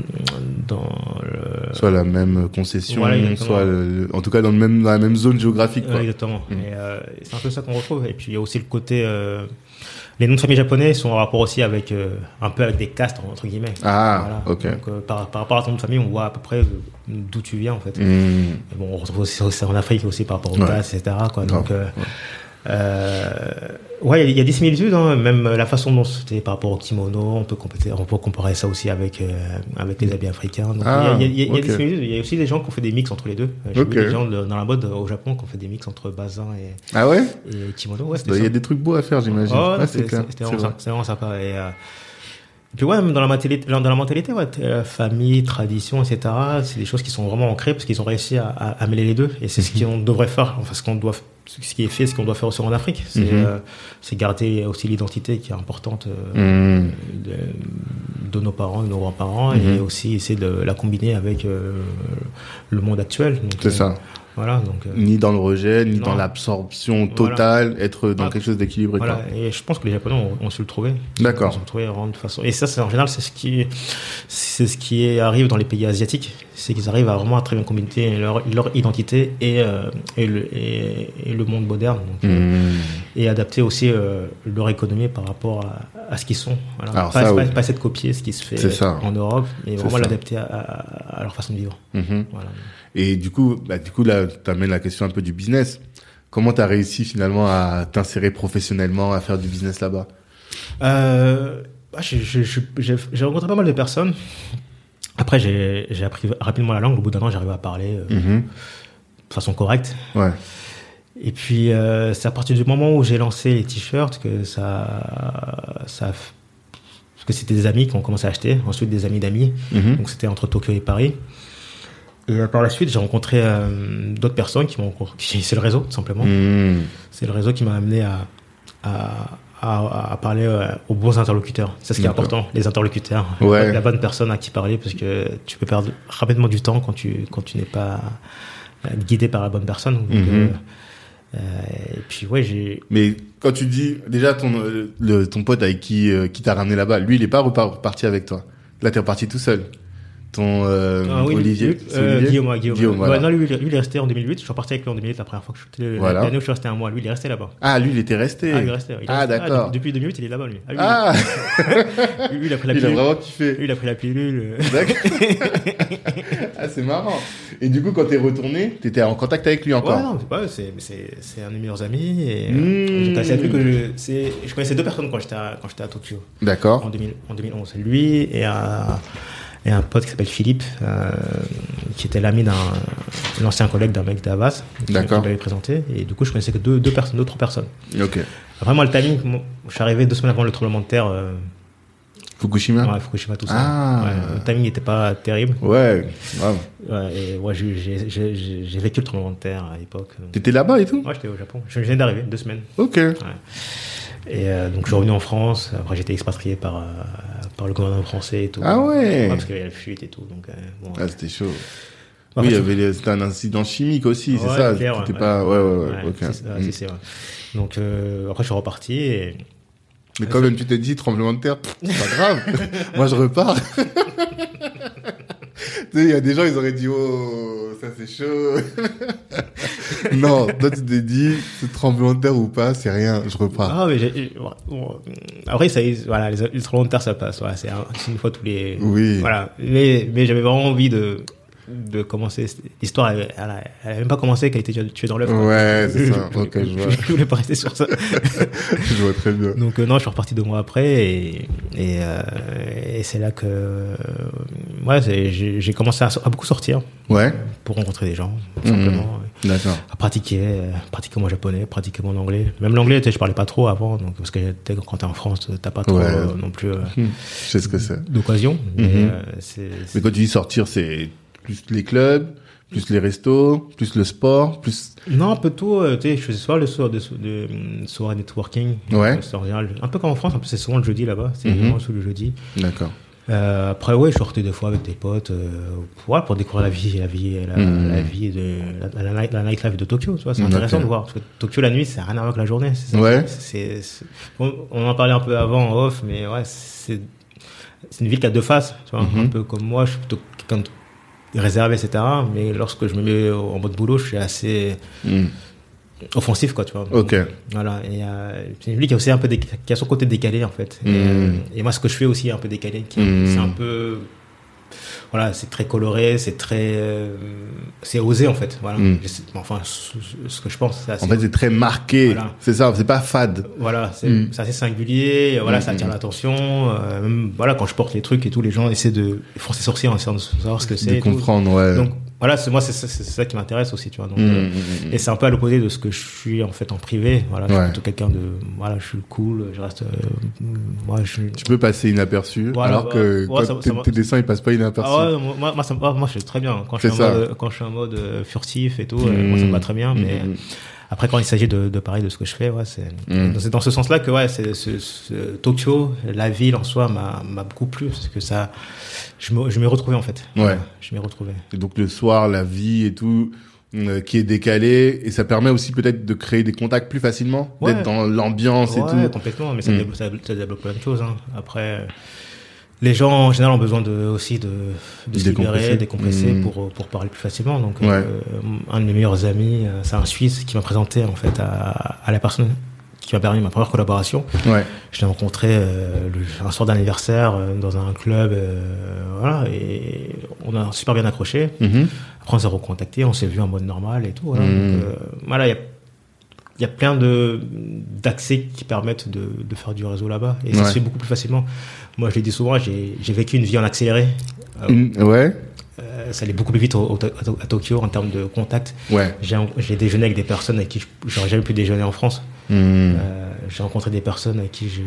dans le-
Soit la même concession,
Voilà,
soit le- en tout cas dans le même dans la même zone géographique quoi.
Exactement. Euh, c'est un peu ça qu'on retrouve. Et puis il y a aussi le côté. euh, les noms de famille japonais sont en rapport aussi avec euh, un peu avec des castes entre guillemets.
Ah,
Voilà.
ok.
Donc, euh, par, par rapport à ton nom de famille, on voit à peu près euh, d'où tu viens en fait. Et bon, on retrouve aussi, aussi en Afrique aussi par rapport aux
Ouais.
castes, etc. Quoi. Donc,
ouais.
Euh, ouais, il y a- il y, a des similitudes, hein, même la façon dont c'était par rapport au kimono, on peut comparer, on peut comparer ça aussi avec euh, avec les habits africains. Donc,
Ah,
il y a, il y il y a
ok.
des similitudes. Il y a aussi des gens qui ont fait des mix entre les deux. J'ai
Ok.
vu des gens de- dans la mode au Japon qui ont fait des mix entre bazin et,
Ah ouais?
et kimono. Ouais, c'était
Il y a des trucs beaux à faire j'imagine.
Oh,
Ouais, c'est
vraiment, vraiment sympa. Et, euh, puis ouais, même dans la mentalité, dans la mentalité ouais, euh, famille, tradition, etc. C'est des choses qui sont vraiment ancrées parce qu'ils ont réussi à, à, à mêler les deux. Et c'est ce
Mhm.
qu'on devrait faire. Enfin, ce qu'on doit, ce qui est fait, ce qu'on doit faire aussi en Afrique, c'est
Mhm.
euh, garder aussi l'identité qui est importante. euh,
Mhm.
de, de nos parents, de nos grands-parents, et aussi essayer de la combiner avec le monde actuel.
C'est ça.
Voilà, donc. euh,
Ni dans le rejet, ni
Non.
dans l'absorption totale, être dans
Ah.
quelque chose d'équilibré.
Voilà, et je pense que les Japonais ont, ont su le trouver.
D'accord.
Ils ont trouvé vraiment de façon. Et ça, c'est en général, c'est ce qui, c'est ce qui est- arrive dans les pays asiatiques, c'est qu'ils arrivent à vraiment à très bien combiner leur, leur identité et, euh, et, le, et, et le monde moderne, donc, euh,
Mhm.
et adapter aussi leur économie par rapport à, à ce qu'ils sont. Voilà.
Alors
pas,
ça,
pas,
oui.
pas essayer de copier ce qui se fait en Europe, mais vraiment l'adapter à, à- leur façon de vivre.
Mhm.
Voilà.
Et du coup, bah, du coup là, t'amènes la question un peu du business. Comment t'as réussi finalement à t'insérer professionnellement, à faire du business là-bas?
Euh, bah, j'ai- rencontré pas mal de personnes. Après, j'ai appris rapidement la langue. Au bout d'un an, j'arrivais à parler euh,
Mhm.
de façon correcte.
Ouais.
Et puis, euh, c'est à partir du moment où j'ai lancé les t-shirts que ça, ça, parce que c'était des amis qui ont commencé à acheter, ensuite des amis d'amis.
Mhm.
Donc, c'était entre Tokyo et Paris. Et euh, par la suite, j'ai rencontré euh, d'autres personnes qui m'ont, c'est le réseau, tout simplement.
Mhm.
C'est le réseau qui m'a amené à, à, à, à parler euh, aux bons interlocuteurs. C'est ce qui est important, les interlocuteurs.
Ouais.
La bonne personne à qui parler, parce que tu peux perdre rapidement du temps quand tu, quand tu n'es pas guidé par la bonne personne. Donc,
Mhm.
euh, euh, et puis, ouais, j'ai.
Mais quand tu dis déjà ton le, ton pote avec qui euh, qui t'a ramené là-bas, lui il est pas repar- reparti avec toi. Là t'es reparti tout seul. Ton euh,
Ah oui,
Olivier,
lui-
c'est
euh,
Olivier
Guillaume, Guillaume.
Guillaume,
Ouais, non, lui, lui, lui, il est resté en 2008. Je suis reparti avec lui en 2008 la première fois que je suis
Voilà.
L'année où je suis resté un mois. Lui, il est resté là-bas.
Ah lui il était resté.
Ah, il est resté. il est
Ah,
resté.
d'accord.
depuis, depuis 2008, il est là-bas, lui. Ah, lui,
Ah,
lui, lui, il a pris la
il a
pilule.
vraiment
Lui,
kiffé.
il a pris la pilule.
D'accord. ah c'est marrant. Et du coup quand t'es retourné, t'étais en contact avec lui encore.
Ouais, non, c'est pas, c'est, c'est, c'est un de mes meilleurs amis. Et,
Mmh.
avec lui que je, c'est, je connaissais deux personnes quand j'étais à, quand j'étais à Tokyo,
D'accord.
en, 2000 en 2011. Lui et un, et un pote qui s'appelle Philippe, euh, qui était l'ami d'un, l'ancien collègue d'un mec d'Avas. qui- m'avait présenté. Et du coup, je connaissais que deux, deux personnes, deux, trois personnes.
Ok.
Vraiment, le timing, moi, je suis arrivé deux semaines avant le tremblement de terre, euh,
Fukushima?
ouais, Fukushima, tout ça.
Ah.
Ouais, le timing n'était pas terrible.
Ouais. grave.
Ouais, ouais, j'ai, vécu le tremblement de terre à l'époque.
T'étais là-bas et tout?
Moi, j'étais au Japon. Je viens d'arriver, deux semaines.
Ok.
Et euh, donc, je suis revenu en France. Après, été expatrié par, par le gouvernement français et tout.
Ah ouais.
parce qu'il y avait la fuite et tout. Donc, euh, bon.
Ah c'était chaud.
Après,
oui, les- c'était un incident chimique aussi, c'est ça. T'étais
ouais,
pas. Ouais, ouais, ouais.
C'est- vrai. Donc, euh, après, je suis reparti. Et...
Mais quand même, tu t'es dit tremblement de terre, pff, c'est pas grave. Moi, je repars. sais, il y a des gens, ils auraient dit, oh, ça c'est chaud. non, toi, tu t'es dit, c'est tremblement de terre ou pas, c'est rien, je repars.
Ah, mais j'ai- bon, après, ça, voilà, les, les tremblements de terre, ça passe. Voilà, c'est une fois tous les.
Oui.
Voilà. Mais, mais j'avais vraiment envie de, de commencer. l'histoire. Elle, a même pas commencé qu'elle a été tuée dans quoi.
Ouais, c'est ça.
Je-
Ok, je vois.
Je voulais pas rester sur ça.
je vois très bien.
Donc euh, non, je suis reparti deux mois après et, et, euh, et c'est là que euh, ouais, j'ai commencé à, beaucoup sortir
Ouais,
pour rencontrer des gens,
Mhm.
simplement,
d'accord.
à pratiquer, euh, pratiquer mon japonais, pratiquer mon anglais. Même l'anglais, tu sais, je parlais pas trop avant, donc parce que quand t'es en France, t'as pas trop
Ouais.
non plus
Hmm, Je sais ce que c'est.
d'occasion. Mais
Mhm. Mais quand tu dis sortir, c'est plus les clubs, plus les restos, plus le sport, plus.
non un peu tout. euh, tu sais, je faisais le soir de, de, de soirée networking,
Ouais.
euh, général, un peu comme en France. En plus, c'est souvent le jeudi là-bas. C'est
Mhm.
vraiment sous le jeudi.
D'accord.
Euh, après, ouais, je sortais des fois avec des potes euh, ouais, pour découvrir la vie, la vie, la,
Mhm.
la vie de la, la, la nightlife de Tokyo. Tu vois, c'est intéressant de voir parce que Tokyo la nuit, c'est rien à voir avec la journée. Ça.
Ouais.
C'est, on, en parlait un peu avant en off, mais ouais, c'est, c'est une ville qui a deux faces. Tu vois,
Mhm.
un peu comme moi, je suis plutôt quelqu'un de réservé, etc. Mais lorsque je me mets en mode boulot, je suis assez
Hmm,
offensif, quoi. Tu vois.
Ok.
Voilà, et euh, c'est une qui a aussi un peu qui a son côté décalé en fait. Et,
Mm.
euh, et moi, ce que je fais aussi est un peu décalé. qui-
Mm.
C'est un peu, voilà, c'est très coloré, c'est très, euh, c'est osé en fait. Voilà.
Mm.
Sais- Enfin, ce, que je pense, c'est assez.
En fait, c'est très marqué.
Voilà.
C'est ça, c'est pas fade.
voilà, c'est
Mm.
c'est assez singulier. Voilà,
Mm,
ça attire
mm.
l'attention. euh, même, voilà, quand je porte les trucs et tout, les gens essaient de froncer les sourcils en essayant de savoir ce que c'est.
De comprendre, ouais.
Donc voilà, c'est moi, c'est ça, qui m'intéresse aussi, tu vois. Donc,
Hmm,
euh,
hmm, hmm.
et c'est un peu à l'opposé de ce que je suis en fait en privé. Voilà, je
Ouais.
suis plutôt quelqu'un de, voilà, je suis cool, je reste, euh, moi, je.
Tu peux passer inaperçu,
Voilà,
alors que
ouais,
quand
ça-
tes,
ça va-
tes dessins ils passent pas inaperçus.
Ah ouais, moi, moi, ça, me- moi, je suis très bien. Quand je suis, en mode, quand je suis en mode euh, furtif et tout, moi, ça me va très bien.
Mmh,
Mais
mmh,
après, quand il s'agit de, de parler de ce que je fais, ouais, c'est
Mm.
c'est dans ce sens-là que ouais, c'est ce, ce- Tokyo, la ville en soi, m'a beaucoup plu parce que ça, je me- je m'y retrouvé en fait.
Ouais.
je m'y retrouvé.
Et donc le soir, la vie et tout, euh, qui est décalé, et ça permet aussi peut-être de créer des contacts plus facilement,
Ouais.
d'être dans l'ambiance et
Ouais,
tout.
complètement, mais ça,
Mm.
débloque, ça, débloque plein de choses. Hein. Après, les gens en général ont besoin de, aussi de, de se
Décompresser.
libérer, décompresser
Mm.
pour, pour parler plus facilement. Donc,
Ouais.
euh, un de mes meilleurs amis, euh, c'est un Suisse qui m'a présenté en fait à, à la personne qui m'a permis ma première collaboration.
Ouais.
Je l'ai rencontré euh, le- un soir d'anniversaire euh, dans un club, euh, voilà, et on a super bien accroché.
Mhm.
Après, on s'est recontacté, on s'est vu en mode normal et tout. Voilà,
Mm.
Donc, euh, voilà il y a, il y a plein de d'accès qui permettent de, de faire du réseau là-bas. Et ça se fait beaucoup plus facilement. Moi, je l'ai dit souvent, j'ai j'ai vécu une vie en accéléré. Euh,
Ouais.
euh, ça allait beaucoup plus vite au- au- à Tokyo en termes de contact.
Ouais.
J'ai déjeuné avec des personnes avec qui je- j'aurais jamais pu déjeuner en France.
Mm.
Euh, j'ai rencontré des personnes avec qui j'ai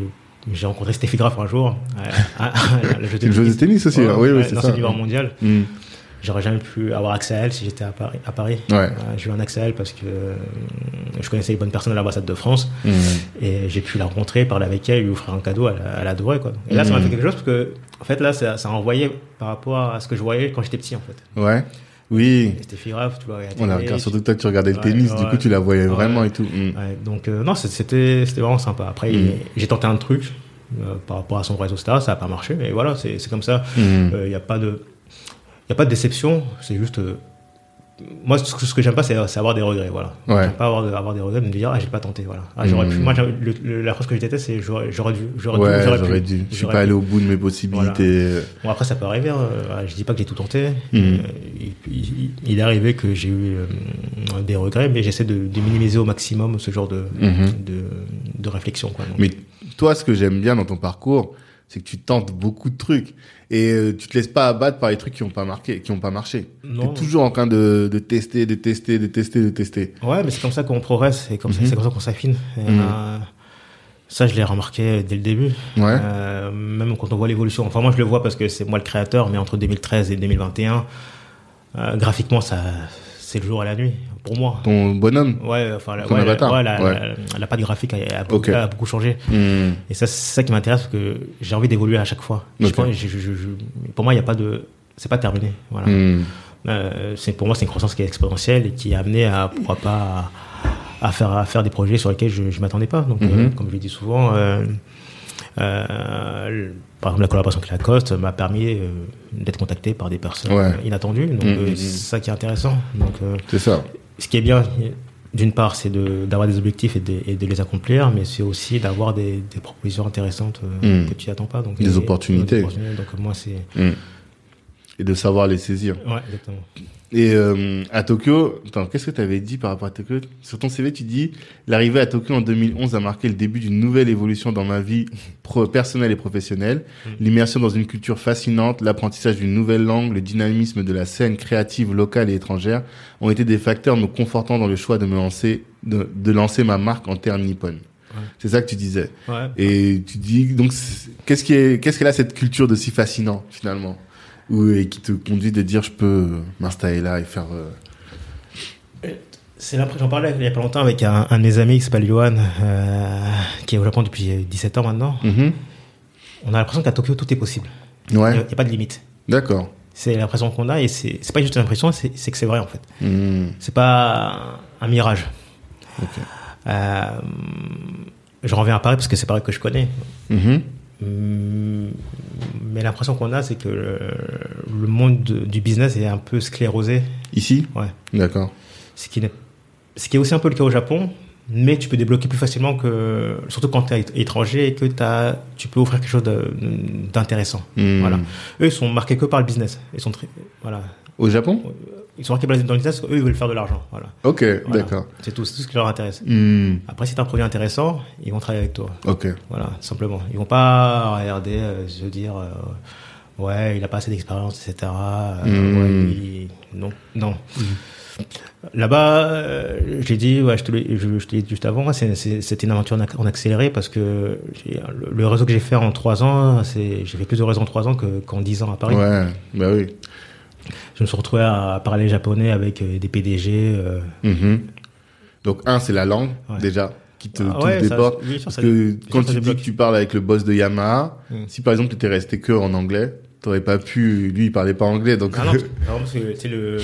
j'ai rencontré Steffi Graf un jour. Euh, à- à- à
le jeu de tennis aussi,
Ouais,
hein. oui, oui, c'est
dans
ça.
niveau mondial.
Mm.
J'aurais jamais pu avoir accès à elle si j'étais à Paris. À Paris.
Ouais.
Euh, j'ai eu un accès à elle parce que euh, je connaissais les bonnes personnes à l'ambassade de France
Mhm.
et j'ai pu la rencontrer, parler avec elle, lui offrir un cadeau, elle, elle adorait quoi. Et là, ça m'a
Mhm.
fait quelque chose parce que, en fait, là, ça, ça a envoyé par rapport à ce que je voyais quand j'étais petit en fait.
Ouais. Oui.
C'était grave, tu vois.
On regarde,
tu-
surtout que toi, tu regardais le
Ouais,
tennis, du coup, tu la voyais vraiment et tout.
Ouais, donc euh, non, c'était vraiment sympa. Après, j'ai tenté un truc euh, par rapport à son réseau, etc. Ça n'a pas marché, mais voilà, c'est comme ça. Il n'y a pas de il y a pas de déception. C'est juste euh, moi ce que, ce que j'aime pas c'est c'est avoir des regrets voilà
Ouais.
j'aime pas avoir, avoir des regrets de me dire ah j'ai pas tenté voilà ah, j'aurais pu
Mhm.
moi j'ai- le- le- la phrase que je déteste c'est j'aurais j'aurais dû j'aurais dû
Ouais,
j'aurais
dû. Je suis pas
pu.
allé au bout de mes possibilités.
Bon, après, ça peut arriver. hein. Voilà, Je dis pas que j'ai tout tenté. Euh, il, il- il est arrivé que j'ai eu euh, des regrets, mais j'essaie de, de minimiser au maximum ce genre de,
Mhm.
de, de réflexion. Quoi. Donc,
Mais toi, ce que j'aime bien dans ton parcours, c'est que tu tentes beaucoup de trucs et euh, tu te laisses pas abattre par les trucs qui ont pas marqué, qui ont pas marché.
Non.
T'es toujours en train de, de tester, de tester, de tester, de tester.
Ouais, mais c'est comme ça qu'on progresse, c'est comme, ça
Mhm.
c'est comme ça qu'on s'affine. Et,
Mhm.
euh, ça, je l'ai remarqué dès le début.
Ouais.
Euh, même quand on voit l'évolution. Enfin, moi, je le vois parce que c'est moi le créateur, mais entre 2013 et 2021, euh, graphiquement, ça, c'est le jour et la nuit pour moi.
Ton bonhomme.
Ouais, enfin,
Ton
ouais, la,
avatar.
ouais, la,
Ouais.
la- la patte graphique a, a beaucoup,
Ok.
a beaucoup changé.
Mhm.
Et ça, c'est ça qui m'intéresse parce que j'ai envie d'évoluer à chaque fois. Je
Ok.
pense- je- je- je- je- pour moi, il n'y a pas de, c'est pas terminé. Voilà.
Mhm.
Euh, c'est pour moi, c'est une croissance qui est exponentielle et qui est amenée à, pourquoi pas, à, à faire, à faire des projets sur lesquels je, ne m'attendais pas. Donc, euh,
Mhm.
comme je le dis souvent, euh, euh, le- par exemple, la collaboration avec Lacoste m'a permis euh, d'être contacté par des personnes
Ouais.
euh, inattendues. Donc, euh, c'est ça qui est intéressant. Donc, euh,
C'est ça.
Ce qui est bien, d'une part, c'est de- d'avoir des objectifs et de, et de les accomplir, mais c'est aussi d'avoir des, des propositions intéressantes euh,
Mm.
que tu n'attends pas. Donc,
Des
et-
opportunités.
des opportunités. Donc, moi, c'est.
Mhm. Et de savoir les saisir.
Ouais, exactement.
Et euh, à Tokyo, attends, qu'est-ce que tu avais dit par rapport à Tokyo? Sur ton CV, tu dis l'arrivée à Tokyo en 2011 a marqué le début d'une nouvelle évolution dans ma vie pro- personnelle et professionnelle.
Mm.
L'immersion dans une culture fascinante, l'apprentissage d'une nouvelle langue, le dynamisme de la scène créative locale et étrangère ont été des facteurs me confortant dans le choix de me lancer, de, de lancer ma marque en terre nippon. C'est ça que tu disais.
Ouais.
Et tu dis donc qu'est-ce qui est qu'est-ce qu'elle a cette culture de si fascinant finalement? Ou et qui te conduit de dire je peux m'installer là et faire euh,
C'est l'impression, j'en parlais il y a pas longtemps avec un, un de mes amis qui s'appelle Johan, euh, qui est au Japon depuis 17 ans maintenant.
Mhm.
On a l'impression qu'à Tokyo, tout est possible. Il n'y a, pas de limite.
d'accord
C'est l'impression qu'on a et c'est c'est pas juste une impression, c'est c'est que c'est vrai en fait.
Mhm.
C'est pas un mirage. Euh, je reviens à Paris parce que c'est Paris que je connais.
Mhm.
Hum, Mais l'impression qu'on a, c'est que le, le monde de- du business est un peu sclérosé.
ici
Ouais.
d'accord
Ce qui, ce qui est aussi un peu le cas au Japon, mais tu peux débloquer plus facilement que, surtout quand tu es étranger et que as, tu peux offrir quelque chose d'intéressant.
Mhm.
Voilà. Eux, ils sont marqués que par le business. Ils sont très, voilà.
au Japon?
Ils sont marqués dans le business, eux, ils veulent faire de l'argent. Voilà.
ok
Voilà.
d'accord
C'est tout, c'est tout ce qui leur intéresse.
Mhm.
Après, si tu un produit intéressant, ils vont travailler avec toi.
ok
Voilà, simplement. Ils vont pas regarder, euh, se dire, euh, ouais, il a pas assez d'expérience, etc. Euh,
Mm.
ouais, il- Non, non. Là-bas, euh, j'ai dit, ouais, je te l'ai dit juste avant, c'était une aventure en ac- en accéléré parce que le, réseau que j'ai fait en trois ans, j'ai fait plus de réseaux en trois ans que- qu'en dix ans à Paris.
ouais bah oui
Je me suis retrouvé à parler japonais avec euh, des PDG. euh,
Mhm. donc un c'est la langue
Ouais.
déjà qui te
Ah ouais,
portes
oui,
parce
ça-
que quand tu dis que tu parles avec le boss de Yamaha
Mm.
si par exemple tu étais resté que en anglais t'aurais pas pu lui il parlait pas anglais donc
Ah non, parce que, c'est- le,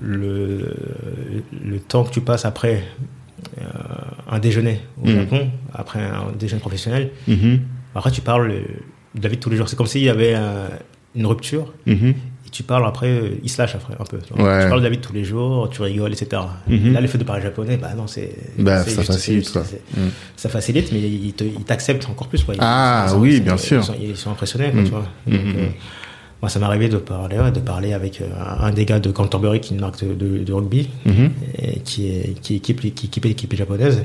le, le temps que tu passes après euh, un déjeuner au
Mhm.
Japon, après un déjeuner professionnel,
Mhm.
après tu parles de la vie de tous les jours. C'est comme s'il y avait euh, une rupture
Mhm.
Tu parles après, euh, il se lâche après un peu. tu vois.
Ouais.
Tu parles de la vie de tous les jours, tu rigoles, etc.
Mhm.
Et là, le fait de parler japonais, bah non, c'est.
Bah, ça
juste-
facilite, Mm.
Ça facilite, mais ils te- ils t'acceptent encore plus. Quoi. Ils-
Ah,
ils
oui, bien sûr.
sont- Ils sont impressionnés, quoi,
Mm.
tu vois.
Mm,
Donc,
mm,
euh,
mm.
moi, ça m'est arrivé de parler, de parler avec euh, un des gars de Canterbury, qui est une marque de, de- de rugby,
Mhm.
et qui, est, qui, équipe, qui l'équipe japonaise.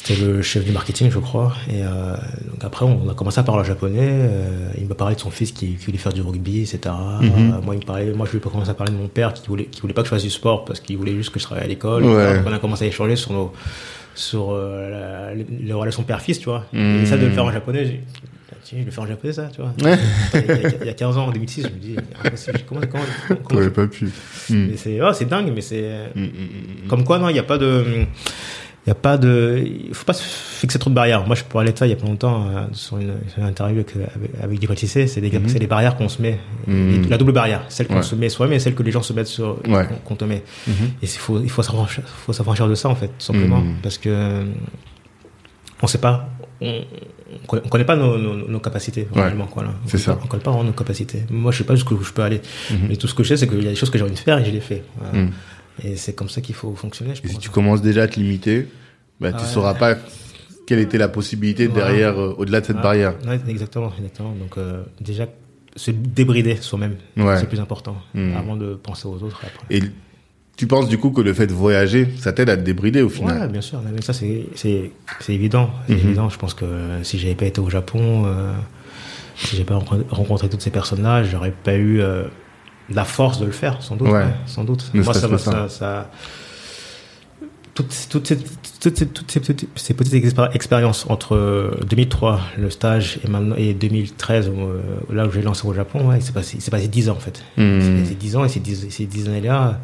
C'était le chef du marketing, je crois. Et euh, donc après, on a commencé à parler en japonais. euh, il m'a parlé de son fils qui, qui voulait faire du rugby, etc.
Mhm.
Euh, moi, il me parlait, moi, je lui ai commencé à parler de mon père qui voulait, qui voulait pas que je fasse du sport parce qu'il voulait juste que je travaille à l'école.
Ouais.
On a commencé à échanger sur nos sur la- les, les relations père-fils, tu vois.
Mhm.
Et ça, de le faire en japonais, je vais faire un japonais, ça, tu vois.
Ouais.
il, y a, il y a 15 ans, en 2006, je me dis, impossible, comment, comment, comment,
pas pu. Mm.
c'est, oh, c'est dingue, mais c'est,
mm, mm,
comme quoi, non, il n'y a pas de, il y a pas de, il faut pas se fixer trop de barrières. Moi, je parlais de ça il y a pas longtemps euh, sur, une, sur une interview avec, avec, avec Tissé. C'est des,
Mhm.
c'est les barrières qu'on se met,
Mhm.
la double barrière, celle qu'on
Ouais.
se met soi-même et celle que les gens se mettent sur,
Ouais.
qu'on, qu'on te met.
Mhm.
Et il faut, il faut s'affranchir, faut s'affranchir de ça en fait, tout simplement, parce que euh, on sait pas, on, on connaît- on connaît pas nos, nos, nos capacités
Ouais.
réellement, quoi. Là. On
C'est
connaît
ça.
pas- On connaît pas vraiment nos capacités. Moi, je sais pas jusqu'où je peux aller, mais tout ce que je sais, c'est qu'il y a des choses que j'ai envie de faire et je les fais. Voilà. Et c'est comme ça qu'il faut fonctionner. Je
Et si tu commences déjà à te limiter, bah, tu
Ah ouais.
sauras pas quelle était la possibilité derrière, euh, au-delà de cette
Ah,
barrière.
exactement, exactement. Donc euh, déjà se débrider soi-même, c'est plus important,
Mhm.
avant de penser aux autres. Après.
Et tu penses du coup que le fait de voyager, ça t'aide à te débrider au final?
Bien sûr. Mais ça, c'est évident.
Mhm.
évident. Je pense que si j'avais pas été au Japon, euh, si j'ai pas rencontré- toutes ces personnes-là, j'aurais pas eu euh, la force de le faire, sans doute.
Ouais.
ouais, sans doute. Moi, ça,
ça.
ça, ça- toutes, toutes, ces, toutes, ces, toutes ces petites, ces petites expéri- expériences entre euh, 2003, le stage, et, maintenant, et 2013, euh, là où j'ai lancé au Japon, ouais, c'est passé, c'est passé 10 ans en fait.
Mhm.
C'est- C'est 10 ans et ces 10, ces 10 années-là,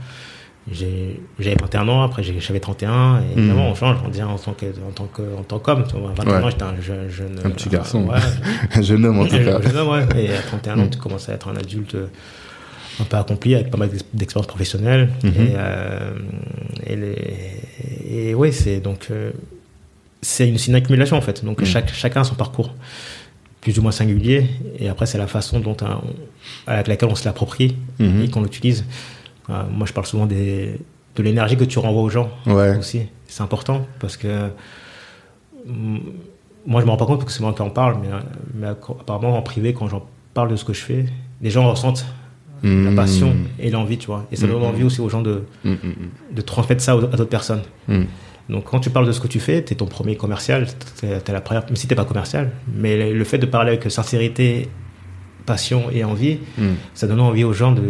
j'avais 21 ans, après j'avais 31, et
Mhm.
évidemment on change, on dit en tant que, en tant que, en tant qu'homme, tu vois, à 21
Ouais.
ans j'étais un jeune, jeune
Un petit garçon.
ouais,
Un jeune homme en tout
un
cas.
jeune homme, ouais. Et à 31 ans
Mhm.
tu commences à être un adulte euh, un peu accompli avec pas mal d'ex- d'expérience professionnelle
Mhm.
et, euh, et, les, et ouais c'est donc euh, c'est une, une accumulation en fait donc
Mhm.
chaque, chacun a son parcours plus ou moins singulier et après c'est la façon dont un- avec laquelle on se l'approprie
Mhm.
et qu'on l'utilise Euh, moi je parle souvent des, de l'énergie que tu renvoies aux gens
Ouais.
aussi c'est important parce que mm, moi je me rends pas compte parce que c'est moi qui en parle mais, euh, mais apparemment en privé quand j'en parle de ce que je fais les gens ressentent la
Mhm.
passion et l'envie, tu vois. Et ça donne
Mhm.
envie aussi aux gens de, de transmettre ça aux- à d'autres personnes. Donc quand tu parles de ce que tu fais, tu es ton premier commercial, tu es la première, même si t'es pas commercial, mais le, fait de parler avec sincérité, passion et envie, ça donne envie aux gens de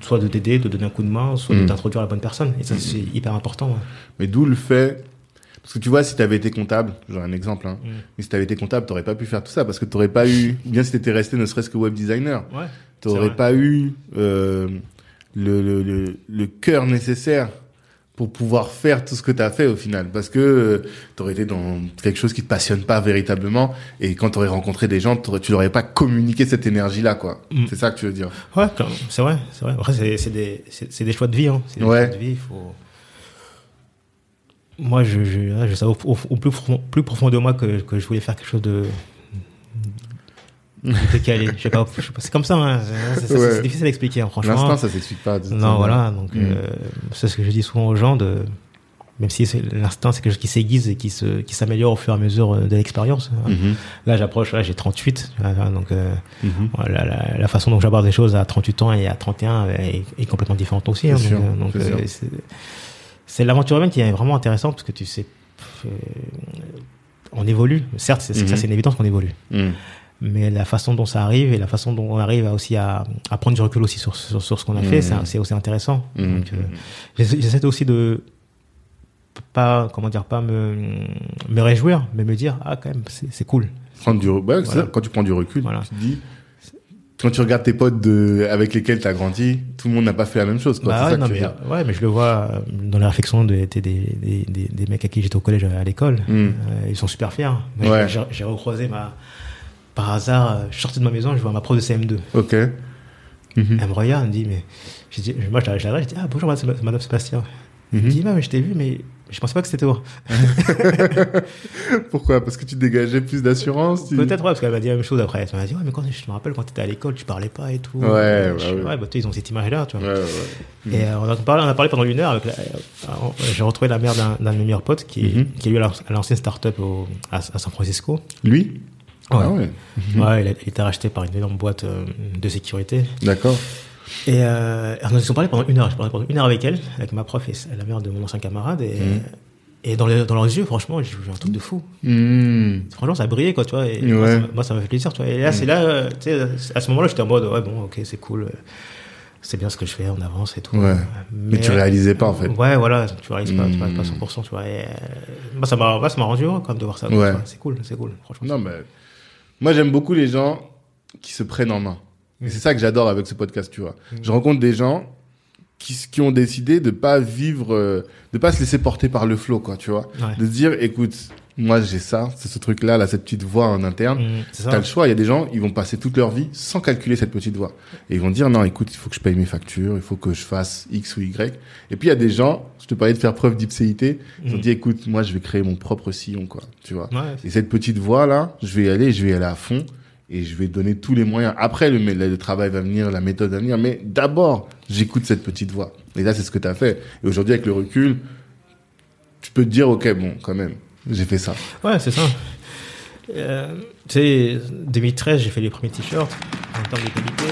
soit de t'aider, de donner un coup de main, soit de t'introduire à la bonne personne. Et ça, c'est hyper important. ouais.
Mais d'où le fait. Parce que tu vois, si tu avais été comptable, j'aurais un exemple, hein,
Mm.
mais si tu avais été comptable, tu pas pu faire tout ça parce que tu pas eu, bien si tu étais resté ne serait-ce que web designer,
Ouais.
Tu
vrai.
pas eu euh, le, le, le, le cœur nécessaire pour pouvoir faire tout ce que tu as fait au final. Parce que tu aurais été dans quelque chose qui te passionne pas véritablement et quand tu aurais rencontré des gens, t'aurais- tu n'aurais pas communiqué cette énergie-là. quoi.
Mm.
C'est ça que tu veux dire.
Ouais, c'est vrai, c'est vrai. Après, c'est, des, c'est, des choix de vie, hein. C'est des
Ouais.
choix de vie, il faut... Moi, je, je, je savais au, au- au plus, profond, plus profond de moi que, que je voulais faire quelque chose de décalé. Je sais pas, je sais pas, c'est comme ça, hein. C'est,
Ouais.
difficile à expliquer, hein, franchement.
L'instinct, ça s'explique pas.
Non, voilà. Donc,
Mm.
euh, c'est ce que je dis souvent aux gens de, même si l'instinct, c'est quelque chose qui s'aiguise et qui se, qui s'améliore au fur et à mesure euh, de l'expérience.
Mhm.
Là, j'approche, là, j'ai 38. voilà, Donc, euh,
Mhm.
voilà, la, la façon dont j'aborde les choses à 38 ans et à 31 est, est complètement différente aussi. hein, donc, euh,
c'est
euh, c'est- l'aventure humaine qui est vraiment intéressante parce que tu sais, on évolue. Certes, c'est, ça c'est une évidence qu'on évolue,
Mhm.
Mais la façon dont ça arrive et la façon dont on arrive à aussi à, à prendre du recul aussi sur, sur, sur ce qu'on a fait, c'est, c'est aussi intéressant.
Mhm.
Donc, euh, j'essaie, aussi de pas comment dire pas me me réjouir mais me dire ah quand même c'est, cool
Prendre du,
Voilà.
ça, quand tu prends du recul,
Voilà.
tu te dis, quand tu regardes tes potes de, avec lesquels tu as grandi, tout le monde n'a pas fait la même chose. Quoi.
Bah ouais,
ça que
non,
tu veux
mais, ouais, mais je le vois euh, dans les réflexions des, des, des, des, des- mecs à qui j'étais au collège à l'école. Euh, ils sont super fiers.
Ouais.
J'ai recroisé ma. Par hasard, euh, je sortais de ma maison, je vois ma prof de CM2.
Ok. Mhm.
Elle me regarde, elle me dit, mais. Je dis, moi, je la je la regarde, je dis, ah bonjour, madame Madame Sébastien. Elle me
Mhm.
dit, mais je t'ai vu, mais je pensais pas que c'était toi.
Pourquoi? Parce que tu dégageais plus d'assurance tu-
Peut-être, ouais, parce qu'elle m'a dit la même chose après. Elle m'a dit, ouais, mais quand je me rappelle quand t'étais à l'école, tu parlais pas et tout.
Ouais, bah
je-
oui.
ouais, bah, tu sais, ils ont cette image-là, tu vois.
Ouais, ouais.
Et euh, on, a parlé, on a parlé pendant une heure. Avec la- euh, j'ai retrouvé la mère d'un, d'un de mes meilleurs potes qui,
Mhm.
qui lui a lancé une start-up au- à, à San Francisco.
Lui? Ah ouais.
Ouais, il a, il a été racheté par une énorme boîte euh, de sécurité.
D'accord.
Et euh, on a parlé pendant une heure. Je parlais pendant une heure avec elle, avec ma prof et la mère de mon ancien camarade. Et,
Mhm.
et dans, les- dans leurs yeux, franchement, j'ai vu un truc de fou.
Mhm.
Franchement, ça brillait, quoi, tu vois. Et moi, ça, m'a- moi, ça m'a fait plaisir, tu vois. Et là, c'est là, euh, tu sais, à ce moment-là, j'étais en mode, ouais, bon, ok, c'est cool. c'est bien ce que je fais, on avance et tout.
Ouais. Mais, tu réalisais pas, en fait.
Ouais, voilà, tu réalises pas, tu réalises pas 100%, tu vois. Et, euh, bah, ça m'a, rendu heureux, quand même, de voir ça.
Ouais.
C'est cool, c'est cool, franchement.
Non, mais moi, j'aime beaucoup les gens qui se prennent en main. Et c'est ça que j'adore avec ce podcast, tu vois. Je rencontre des gens qui, qui ont décidé de pas vivre, euh, de pas se laisser porter par le flow, quoi, tu vois.
Ouais.
De se dire, écoute, moi, j'ai ça, c'est ce truc-là, là, cette petite voix en interne.
Mmh,
T'as le choix. Il y a des gens, ils vont passer toute leur vie sans calculer cette petite voix. Et ils vont dire, non, écoute, il faut que je paye mes factures, il faut que je fasse X ou Y. Et puis, il y a des gens, je te parlais de faire preuve d'ipséité, ils ont
Mhm.
dit, écoute, moi, je vais créer mon propre sillon, quoi, tu vois.
Ouais,
Et cette petite voix-là, je vais y aller, je vais y aller à fond. Et je vais donner tous les moyens. Après, le, le travail va venir, la méthode va venir. Mais d'abord, j'écoute cette petite voix. Et là, c'est ce que tu as fait. Et aujourd'hui, avec le recul, tu peux te dire, OK, bon, quand même, j'ai fait ça.
Ouais, c'est ça. Euh, tu sais, 2013, j'ai fait les premiers t-shirts en termes de qualité.